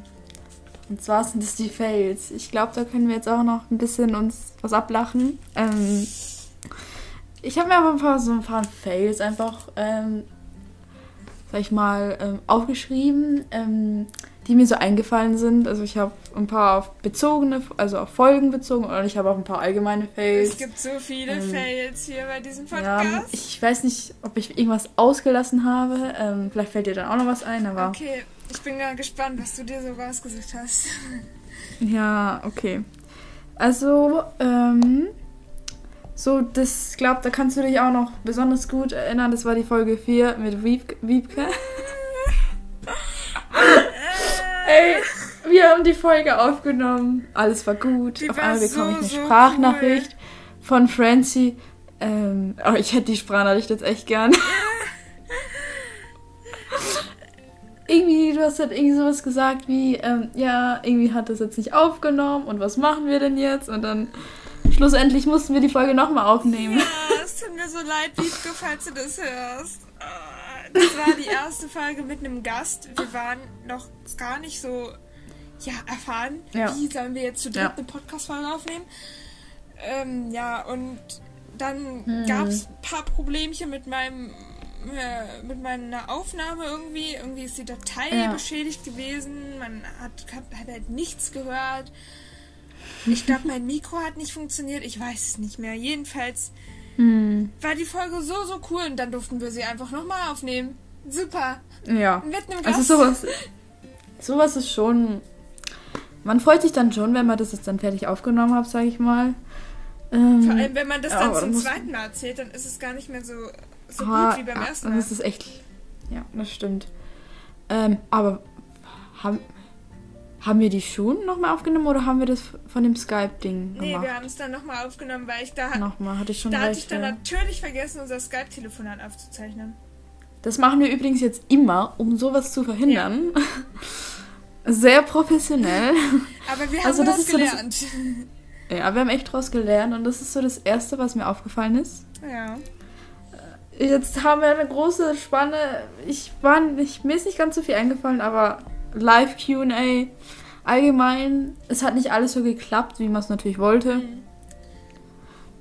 Und zwar sind es die Fails. Ich glaube, da können wir jetzt auch noch ein bisschen uns was ablachen. Ähm, ich habe mir aber ein paar, so ein paar Fails einfach, ähm, sag ich mal, ähm, aufgeschrieben, ähm, die mir so eingefallen sind. Also ich habe ein paar auf bezogene, also auf Folgen bezogen und ich habe auch ein paar allgemeine Fails. Es gibt so viele Ähm, Fails hier bei diesem ja, Podcast. ich weiß nicht, ob ich irgendwas ausgelassen habe. Ähm, vielleicht fällt dir dann auch noch was ein, aber. okay, ich bin ganz gespannt, was du dir so rausgesucht hast. Ja, okay. Also, ähm, so, das, glaub, da kannst du dich auch noch besonders gut erinnern. Das war die Folge 4 mit Wieb Wiebke. Ey, wir haben die Folge aufgenommen. Alles war gut. Die Auf einmal bekomme so, ich eine so Sprachnachricht von Francie. Ähm, oh, ich hätte die Sprachnachricht jetzt echt gern. irgendwie, du hast halt irgendwie sowas gesagt wie, ähm, ja, irgendwie hat das jetzt nicht aufgenommen und was machen wir denn jetzt? Und dann schlussendlich mussten wir die Folge nochmal aufnehmen. Ja, es tut mir so leid, Wiebke, falls du das hörst. Ah, Das war die erste Folge mit einem Gast. Wir waren noch gar nicht so ja, erfahren, Ja. wie sollen wir jetzt zu dritt Ja. eine Podcast-Folge aufnehmen. Ähm, ja, und dann Hm. gab es ein paar Problemchen mit meinem äh, mit meiner Aufnahme irgendwie. Irgendwie ist die Datei Ja. beschädigt gewesen. Man hat, hat, hat halt nichts gehört. Ich glaube, mein Mikro hat nicht funktioniert. Ich weiß es nicht mehr. Jedenfalls Hm, war die Folge so, so cool und dann durften wir sie einfach nochmal aufnehmen. Super. ja. Mit einem Gast. Also sowas, sowas ist schon. Man freut sich dann schon, wenn man das jetzt dann fertig aufgenommen hat, sage ich mal. Ähm, Vor allem, wenn man das ja, dann zum zweiten Mal erzählt, dann ist es gar nicht mehr so, so ah, gut wie beim ja, ersten dann Mal. ist es echt. Ja, das stimmt. Ähm, aber haben, haben wir die schon nochmal aufgenommen oder haben wir das von dem Skype-Ding Nee, gemacht? wir haben es dann nochmal aufgenommen, weil ich da, Nochmal, hatte ich schon da hatte recht. ich dann ja. natürlich vergessen, unser Skype-Telefonat aufzuzeichnen. Das machen wir übrigens jetzt immer, um sowas zu verhindern. Sehr professionell. Aber wir haben Also das ist so das- gelernt. Ja, wir haben echt draus gelernt und das ist so das Erste, was mir aufgefallen ist. ja. Jetzt haben wir eine große Spanne. Ich war nicht, mir ist nicht ganz so viel eingefallen, aber Live QA allgemein, es hat nicht alles so geklappt, wie man es natürlich wollte. Mhm.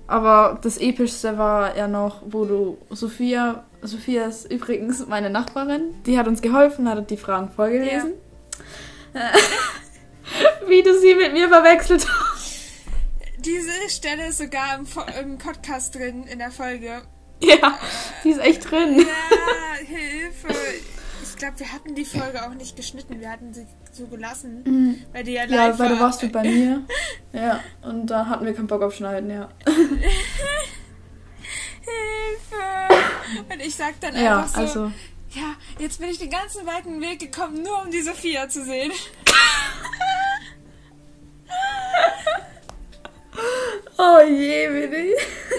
Aber das Epischste war ja noch, wo du Sophia, Sophia ist übrigens meine Nachbarin, die hat uns geholfen, hat die Fragen vorgelesen. wie du sie mit mir verwechselt hast. Diese Stelle ist sogar im, im Podcast drin in der Folge. Ja, die ist echt drin. Ja, Hilfe. Ich glaube, wir hatten die Folge auch nicht geschnitten. Wir hatten sie so gelassen, weil die ja live Mhm. Ja, weil war. du warst du bei mir. Ja, und da hatten wir keinen Bock auf Schneiden, ja. Hilfe! Und ich sag dann Ja, einfach so, also. ja, jetzt bin ich den ganzen weiten Weg gekommen, nur um die Sophia zu sehen. Oh je, Willi.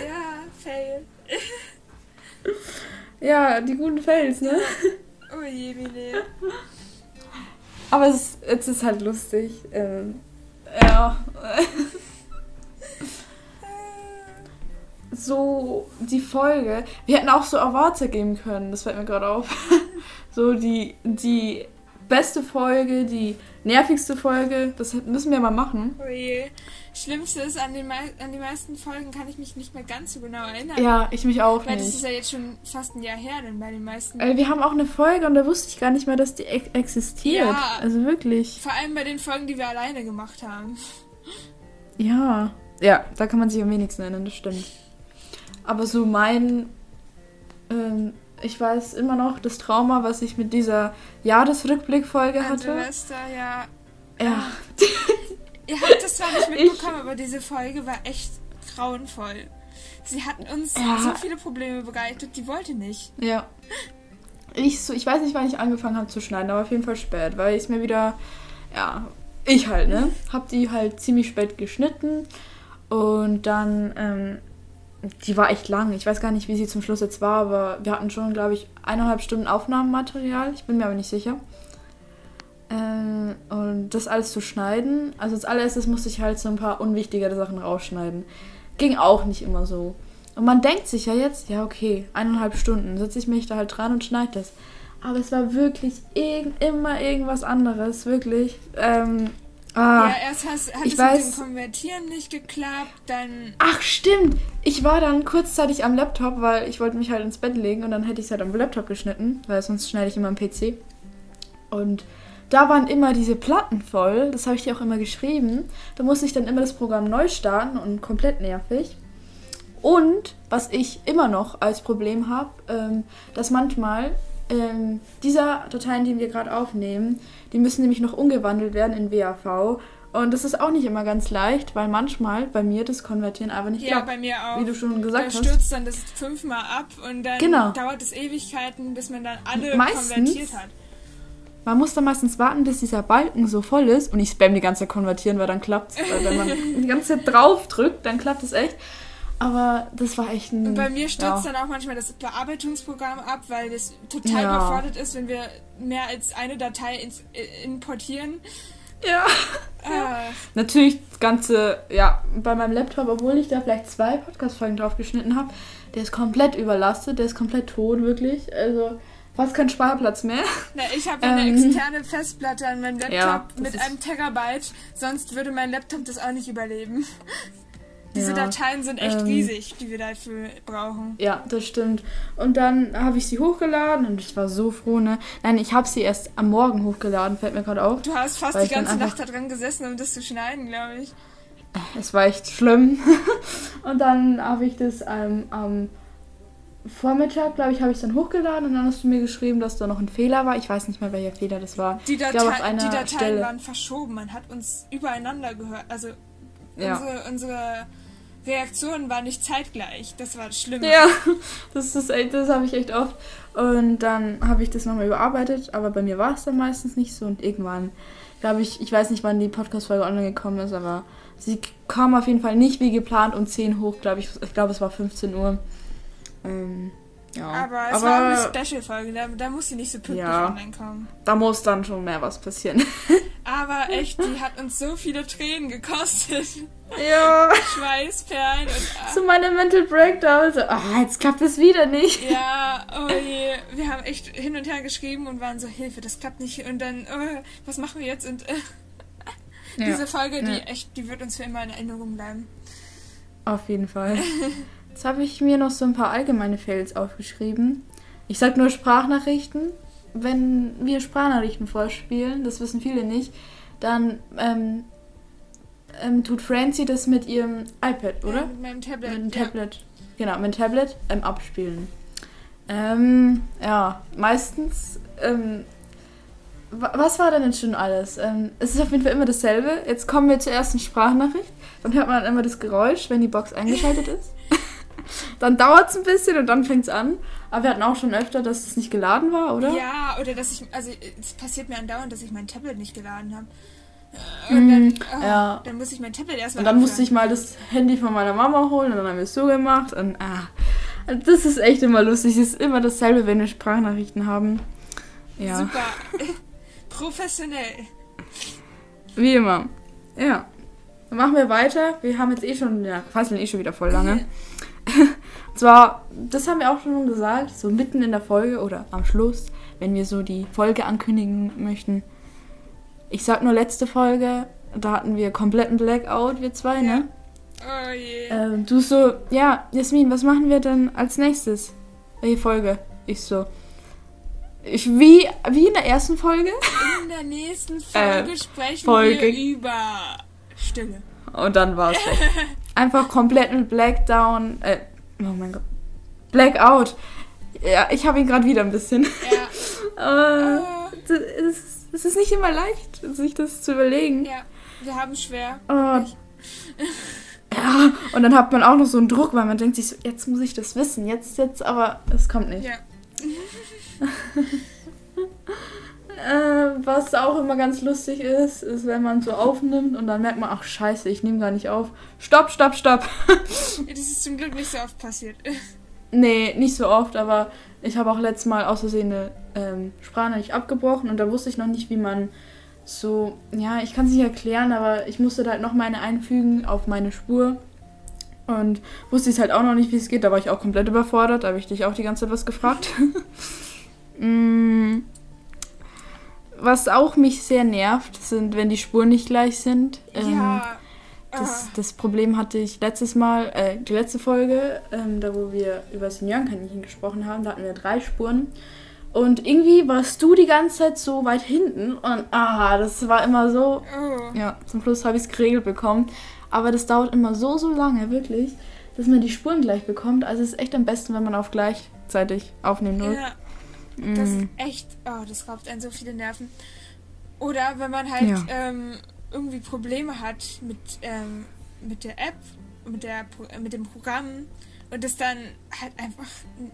Ja, fail. Ja, die guten Fails, ne? Oh je, Mine. Aber es, ist- es ist halt lustig. Ähm, ja. So, die Folge. Wir hätten auch so Awards geben können, das fällt mir gerade auf. So, die, die beste Folge, die nervigste Folge, das müssen wir mal machen. Oh je. Schlimmste ist, an, den an die meisten Folgen kann ich mich nicht mehr ganz so genau erinnern. Ja, ich mich auch Weil das ist nicht. ja jetzt schon fast ein Jahr her, denn bei den meisten. Äh, Wir haben auch eine Folge und da wusste ich gar nicht mehr, dass die ex existiert. Ja. Also wirklich. Vor allem bei den Folgen, die wir alleine gemacht haben. Ja. Ja, da kann man sich am wenigsten erinnern, das stimmt. Aber so mein, ähm, ich weiß immer noch das Trauma, was ich mit dieser Jahresrückblickfolge hatte. Silvester, ja. Ja. Ihr habt das zwar nicht Ich- mitbekommen, aber diese Folge war echt grauenvoll. Sie hat uns Ja. so viele Probleme bereitet, die wollte nicht. Ja. Ich, so, ich weiß nicht, wann ich angefangen habe zu schneiden, aber auf jeden Fall spät, weil ich mir wieder, ja, ich halt, ne? Hab die halt ziemlich spät geschnitten und dann, ähm, die war echt lang. Ich weiß gar nicht, wie sie zum Schluss jetzt war, aber wir hatten schon, glaube ich, eineinhalb Stunden Aufnahmematerial. Ich bin mir aber nicht sicher. Ähm, und das alles zu schneiden, also als allererstes musste ich halt so ein paar unwichtigere Sachen rausschneiden. Ging auch nicht immer so. Und man denkt sich ja jetzt, ja okay, eineinhalb Stunden setze ich mich da halt dran und schneide das. Aber es war wirklich irg immer irgendwas anderes, wirklich. Ähm, ah. Ja, erst hast, hat ich es mit weiß- dem Konvertieren nicht geklappt, dann. Ach stimmt, ich war dann kurzzeitig am Laptop, weil ich wollte mich halt ins Bett legen und dann hätte ich es halt am Laptop geschnitten, weil sonst schneide ich immer am PC. Und da waren immer diese Platten voll, das habe ich dir auch immer geschrieben. Da musste ich dann immer das Programm neu starten und komplett nervig. Und was ich immer noch als Problem habe, ähm, dass manchmal ähm, diese Dateien, die wir gerade aufnehmen, die müssen nämlich noch umgewandelt werden in WAV. Und das ist auch nicht immer ganz leicht, weil manchmal bei mir das Konvertieren einfach nicht Ja, klappt. bei mir auch. Wie du schon da gesagt hast. stürzt dann das fünfmal ab und dann Genau. dauert es Ewigkeiten, bis man dann alle Meistens- konvertiert hat. Man muss dann meistens warten, bis dieser Balken so voll ist und ich spam die ganze Zeit konvertieren, weil dann klappt Weil wenn man die ganze Zeit drauf drückt, dann klappt es echt. Aber das war echt ein. Und bei mir stürzt ja. dann auch manchmal das Bearbeitungsprogramm ab, weil das total Ja. überfordert ist, wenn wir mehr als eine Datei ins, äh, importieren. Ja. Äh, Natürlich das ganze, ja, bei meinem Laptop, obwohl ich da vielleicht zwei Podcast-Folgen drauf geschnitten habe, der ist komplett überlastet, der ist komplett tot, wirklich. Also fast kein Sparplatz mehr. na, ich habe ja eine Ähm. externe Festplatte an meinem Laptop Ja, mit einem Terabyte, sonst würde mein Laptop das auch nicht überleben. Diese Ja, Dateien sind echt ähm. riesig, die wir dafür brauchen. Ja, das stimmt. Und dann habe ich sie hochgeladen und ich war so froh, ne? Nein, ich habe sie erst am Morgen hochgeladen, fällt mir gerade auf. Du hast fast die ganze Nacht da dran gesessen, um das zu schneiden, glaube ich. Es war echt schlimm. und dann habe ich das ähm, am Vormittag, glaube ich, habe ich dann hochgeladen und dann hast du mir geschrieben, dass da noch ein Fehler war. Ich weiß nicht mehr, welcher Fehler das war. Die, Datei, einer die Dateien Stelle. waren verschoben. Man hat uns übereinander gehört. Also Ja. unsere, unsere Reaktionen waren nicht zeitgleich. Das war das Schlimme. Ja, das ist echt, das habe ich echt oft. Und dann habe ich das nochmal überarbeitet, aber bei mir war es dann meistens nicht so. Und irgendwann, glaube ich, ich weiß nicht, wann die Podcast-Folge online gekommen ist, aber sie kam auf jeden Fall nicht wie geplant um 10 hoch, glaube ich. Ich glaube, es war 15 Uhr. Ähm, ja. Aber es war auch eine Special-Folge. Da, da muss sie nicht so pünktlich Ja. online kommen. da muss dann schon mehr was passieren. Aber echt, die hat uns so viele Tränen gekostet. ja. Schweißperlen und... ah, So meine Mental Breakdown. So, ah, jetzt klappt es wieder nicht. Ja, oh je. Wir haben echt hin und her geschrieben und waren so, Hilfe, das klappt nicht. Und dann, oh, was machen wir jetzt? Und äh, diese Folge, die Ja. echt, die wird uns für immer in Erinnerung bleiben. Auf jeden Fall. Jetzt habe ich mir noch so ein paar allgemeine Fails aufgeschrieben. Ich sag nur Sprachnachrichten. Wenn wir Sprachnachrichten vorspielen, das wissen viele nicht, dann ähm, ähm, tut Francie das mit ihrem iPad, oder? Ja, mit meinem Tablet. Mit dem ja. Tablet. Genau, mit dem Tablet ähm, abspielen. Ähm, ja, meistens. Ähm, wa- was war denn jetzt schon alles? Ähm, es ist auf jeden Fall immer dasselbe. Jetzt kommen wir zur ersten Sprachnachricht. Dann hört man immer das Geräusch, wenn die Box eingeschaltet ist. Dann dauert es ein bisschen und dann fängt es an. Aber wir hatten auch schon öfter, dass es nicht geladen war, oder? Ja, oder dass ich, also es passiert mir andauernd, dass ich mein Tablet nicht geladen habe. Und dann, oh, ja. dann muss ich mein Tablet erstmal Und dann musste ich mal das Handy von meiner Mama holen und dann haben wir es so gemacht. Und ah, das ist echt immer lustig. Es ist immer dasselbe, wenn wir Sprachnachrichten haben. Ja. Super. Professionell. Wie immer. Ja. Dann machen wir weiter. Wir haben jetzt eh schon, ja, fasseln eh schon wieder voll lange. Und zwar, das haben wir auch schon gesagt, so mitten in der Folge oder am Schluss, wenn wir so die Folge ankündigen möchten. Ich sag nur letzte Folge, da hatten wir kompletten Blackout, wir zwei, ne? Oh je. Ähm, du so, ja, Jasmin, was machen wir denn als nächstes? Welche Folge? Ich so, ich, wie, wie in der ersten Folge? In der nächsten Folge äh, sprechen Folge. wir über Stille. Und dann war es weg. Einfach komplett mit Blackdown. Äh, oh mein Gott. Blackout. Ja, ich habe ihn gerade wieder ein bisschen. Ja. äh, ist- das ist nicht immer leicht, sich das zu überlegen. Ja, wir haben schwer. Oh. Ja, und dann hat man auch noch so einen Druck, weil man denkt sich so, jetzt muss ich das wissen, jetzt, jetzt, aber es kommt nicht. Ja. Äh, was auch immer ganz lustig ist, ist, wenn man so aufnimmt und dann merkt man, ach scheiße, ich nehme gar nicht auf. Stopp, stopp, stopp. Das ist zum Glück nicht so oft passiert. Nee, nicht so oft, aber ich habe auch letztes Mal aus Versehen eine ähm, Sprachnachricht abgebrochen und da wusste ich noch nicht, wie man so, ja, ich kann es nicht erklären, aber ich musste da halt noch meine einfügen auf meine Spur und wusste ich halt auch noch nicht, wie es geht. Da war ich auch komplett überfordert, da habe ich dich auch die ganze Zeit was gefragt. Mm, was auch mich sehr nervt, sind, wenn die Spuren nicht gleich sind. Ähm, ja. das, ah. das Problem hatte ich letztes Mal, äh, die letzte Folge, ähm, da wo wir über Seniorenkaninchen gesprochen haben, da hatten wir drei Spuren. Und irgendwie warst du die ganze Zeit so weit hinten und ah, das war immer so. Oh. Ja, zum Schluss habe ich es geregelt bekommen. Aber das dauert immer so, so lange, wirklich, dass man die Spuren gleich bekommt. Also es ist echt am besten, wenn man auf gleichzeitig aufnehmen drückt. Ja. Das ist Mm. echt, oh, das raubt einen so viele Nerven. Oder wenn man halt Ja. ähm, irgendwie Probleme hat mit, ähm, mit der App, mit, der, äh, mit dem Programm und es dann halt einfach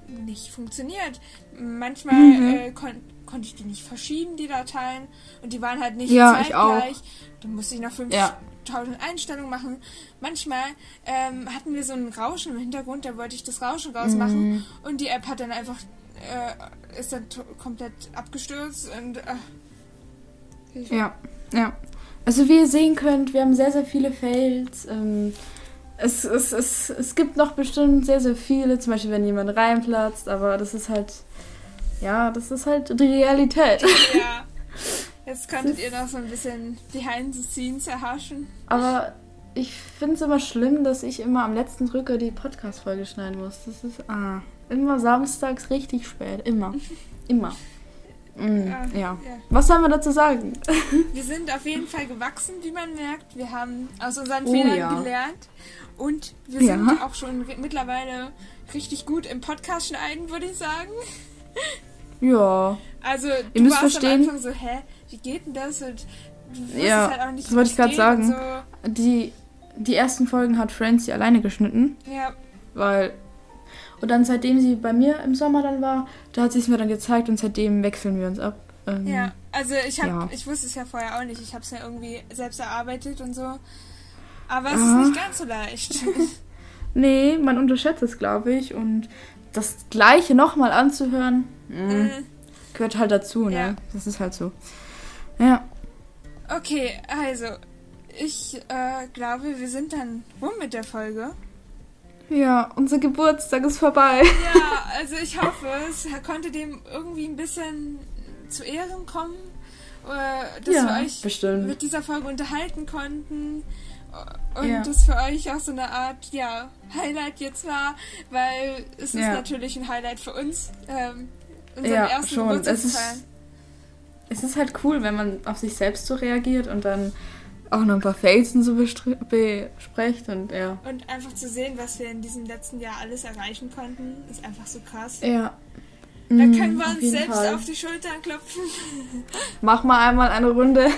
nicht funktioniert. Manchmal Mhm. äh, kon konnte ich die nicht verschieben, die Dateien, und die waren halt nicht Ja, ich auch. zeitgleich. Dann musste ich noch 5000 Ja. Einstellungen machen. Manchmal ähm, hatten wir so ein Rauschen im Hintergrund, da wollte ich das Rauschen rausmachen Mhm. und die App hat dann einfach äh, ist dann komplett abgestürzt und äh, Ja, ja. Also wie ihr sehen könnt, wir haben sehr, sehr viele Fails. Ähm, es, es, es, es gibt noch bestimmt sehr, sehr viele, zum Beispiel wenn jemand reinplatzt, aber das ist halt, ja, das ist halt die Realität. ja. Jetzt konntet ihr noch so ein bisschen behind the scenes erhaschen. Aber ich finde es immer schlimm, dass ich immer am letzten Drücker die Podcast-Folge schneiden muss. Das ist, ah, immer samstags richtig spät. Immer. Immer. Mm, Ja, ja. ja. Was sollen wir dazu sagen? Wir sind auf jeden Fall gewachsen, wie man merkt. Wir haben aus unseren Oh, Fehlern ja. gelernt. Und wir sind auch schon mittlerweile richtig gut im Podcast schneiden, würde ich sagen. Ja. Also Ihr du müsst warst verstehen- am Anfang so, hä, wie geht denn das? Und du Ja, halt auch nicht, das wollte ich geht sagen. und Die, die ersten Folgen hat Francie alleine geschnitten, So. Ja, weil. Und dann, seitdem sie bei mir im Sommer dann war, da hat sie es mir dann gezeigt und seitdem wechseln wir uns ab. Ähm, ja. Also ich hab, Ja. ich wusste es ja vorher auch nicht. Ich habe es ja irgendwie selbst erarbeitet und so. Aber es Ah. ist nicht ganz so leicht. Nee, man unterschätzt es, glaube ich. Und das Gleiche nochmal anzuhören, mm, Äh, gehört halt dazu, ne? Ja. Das ist halt so. Ja. okay, also ich äh, glaube, wir sind dann rum mit der Folge. Ja, unser Geburtstag ist vorbei. Ja, also ich hoffe, es konnte dem irgendwie ein bisschen zu Ehren kommen, äh, dass ja, wir euch bestimmt. mit dieser Folge unterhalten konnten äh, und Ja. das für euch auch so eine Art ja Highlight jetzt war, weil es ist Ja. natürlich ein Highlight für uns, ähm, unseren Ja, ersten schon. Geburtstag Es ist-. Es ist halt cool, wenn man auf sich selbst so reagiert und dann auch noch ein paar Fails und so besprecht und ja. Und einfach zu sehen, was wir in diesem letzten Jahr alles erreichen konnten, ist einfach so krass. Ja. Da Mm, können wir uns selbst Fall. auf die Schultern klopfen. Mach mal einmal eine Runde.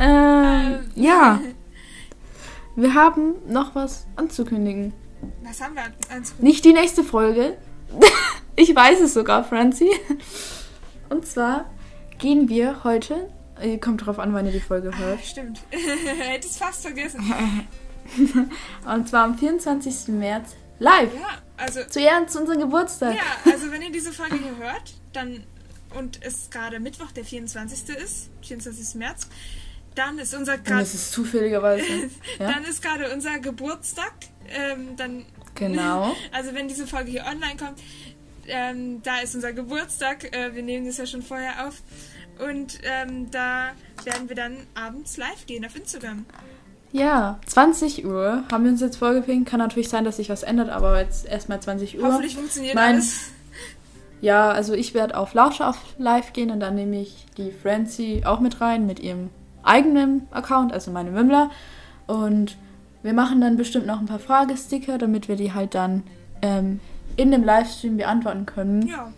ähm, ja, wir haben noch was anzukündigen. Was haben wir ans Nicht die nächste Folge. ich weiß es sogar, Franzi. Und zwar gehen wir heute. Äh, Kommt drauf an, wann ihr die Folge Ah, hört. stimmt. Hätte es fast vergessen. Und zwar am 24. März live. Ja, also Zu Ehren zu unserem Geburtstag. Ja, also wenn ihr diese Folge hier hört, dann und es gerade Mittwoch, der 24. ist, 24. März, dann ist unser grad, es ist zufälligerweise. Ja, dann ist gerade unser Geburtstag. Ähm, dann, genau. also wenn diese Folge hier online kommt, ähm, da ist unser Geburtstag. Äh, wir nehmen das ja schon vorher auf. Und ähm, da werden wir dann abends live gehen auf Instagram. Ja, 20 Uhr haben wir uns jetzt vorgepinkt. Kann natürlich sein, dass sich was ändert, aber jetzt erstmal 20 Uhr. Hoffentlich funktioniert Mein- alles. Ja, also ich werde auf Lauscher auf live gehen und dann nehme ich die Francie auch mit rein mit ihrem eigenen Account, also meine Wimmler. Und wir machen dann bestimmt noch ein paar Fragesticker, damit wir die halt dann ähm, in dem Livestream beantworten können. Ja,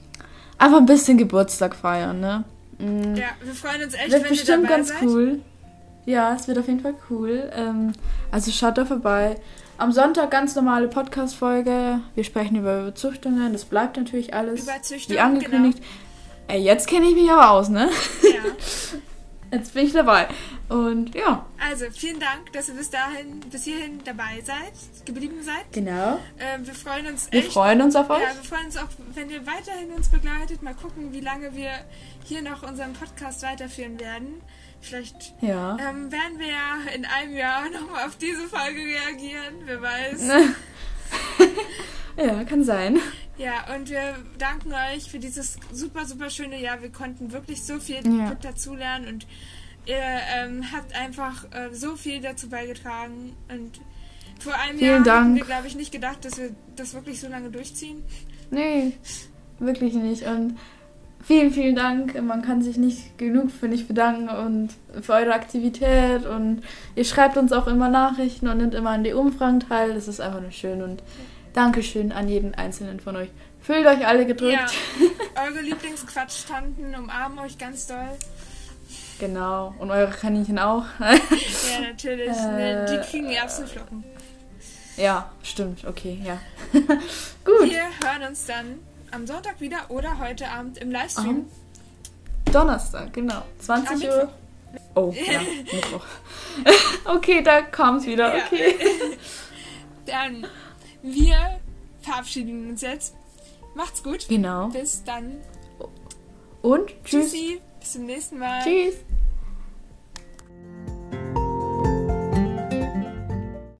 Einfach ein bisschen Geburtstag feiern, ne? Mm. ja, wir freuen uns echt, Wird wenn bestimmt ihr dabei ganz seid. cool. Ja, es wird auf jeden Fall cool. Ähm, also schaut da vorbei. Am Sonntag ganz normale Podcast-Folge. Wir sprechen über Überzüchtungen. Das bleibt natürlich alles Überzüchtung, wie angekündigt. Ey, jetzt kenne ich mich aber aus, ne? Ja. Jetzt bin ich dabei. Und ja. Also, vielen Dank, dass ihr bis dahin, bis hierhin dabei seid, geblieben seid. Genau. Ähm, wir freuen uns Wir echt. freuen uns auf euch. ja, wir freuen uns auch, wenn ihr weiterhin uns begleitet. Mal gucken, wie lange wir hier noch unseren Podcast weiterführen werden. Vielleicht Ja. ähm, werden wir ja in einem Jahr nochmal auf diese Folge reagieren. Wer weiß. ja, kann sein. Ja, und wir danken euch für dieses super, super schöne Jahr. Wir konnten wirklich so viel Ja. dazulernen und ihr ähm, habt einfach äh, so viel dazu beigetragen. Und vor einem Vielen Jahr Dank. wir, glaube ich, nicht gedacht, dass wir das wirklich so lange durchziehen. Nee, wirklich nicht. Und vielen, vielen Dank. Man kann sich nicht genug für dich bedanken und für eure Aktivität. Und ihr schreibt uns auch immer Nachrichten und nimmt immer an die Umfragen teil. Das ist einfach nur schön. Und Dankeschön an jeden einzelnen von euch. Fühlt euch alle gedrückt. Ja, eure Lieblingsquatschtanten umarmen euch ganz doll. Genau. Und eure Kaninchen auch. Ja, natürlich. Äh, ne, die kriegen Erbsenflocken. Ja, stimmt. Okay, ja. Gut. Wir hören uns dann am Sonntag wieder oder heute Abend im Livestream. Am Donnerstag, genau. 20 Am Uhr. Oh, ja, Mittwoch. okay, da kam es wieder. Ja. Okay. Dann, wir verabschieden uns jetzt. Macht's gut. Genau. Bis dann. Und tschüss. Tschüssi. Bis zum nächsten Mal. Tschüss.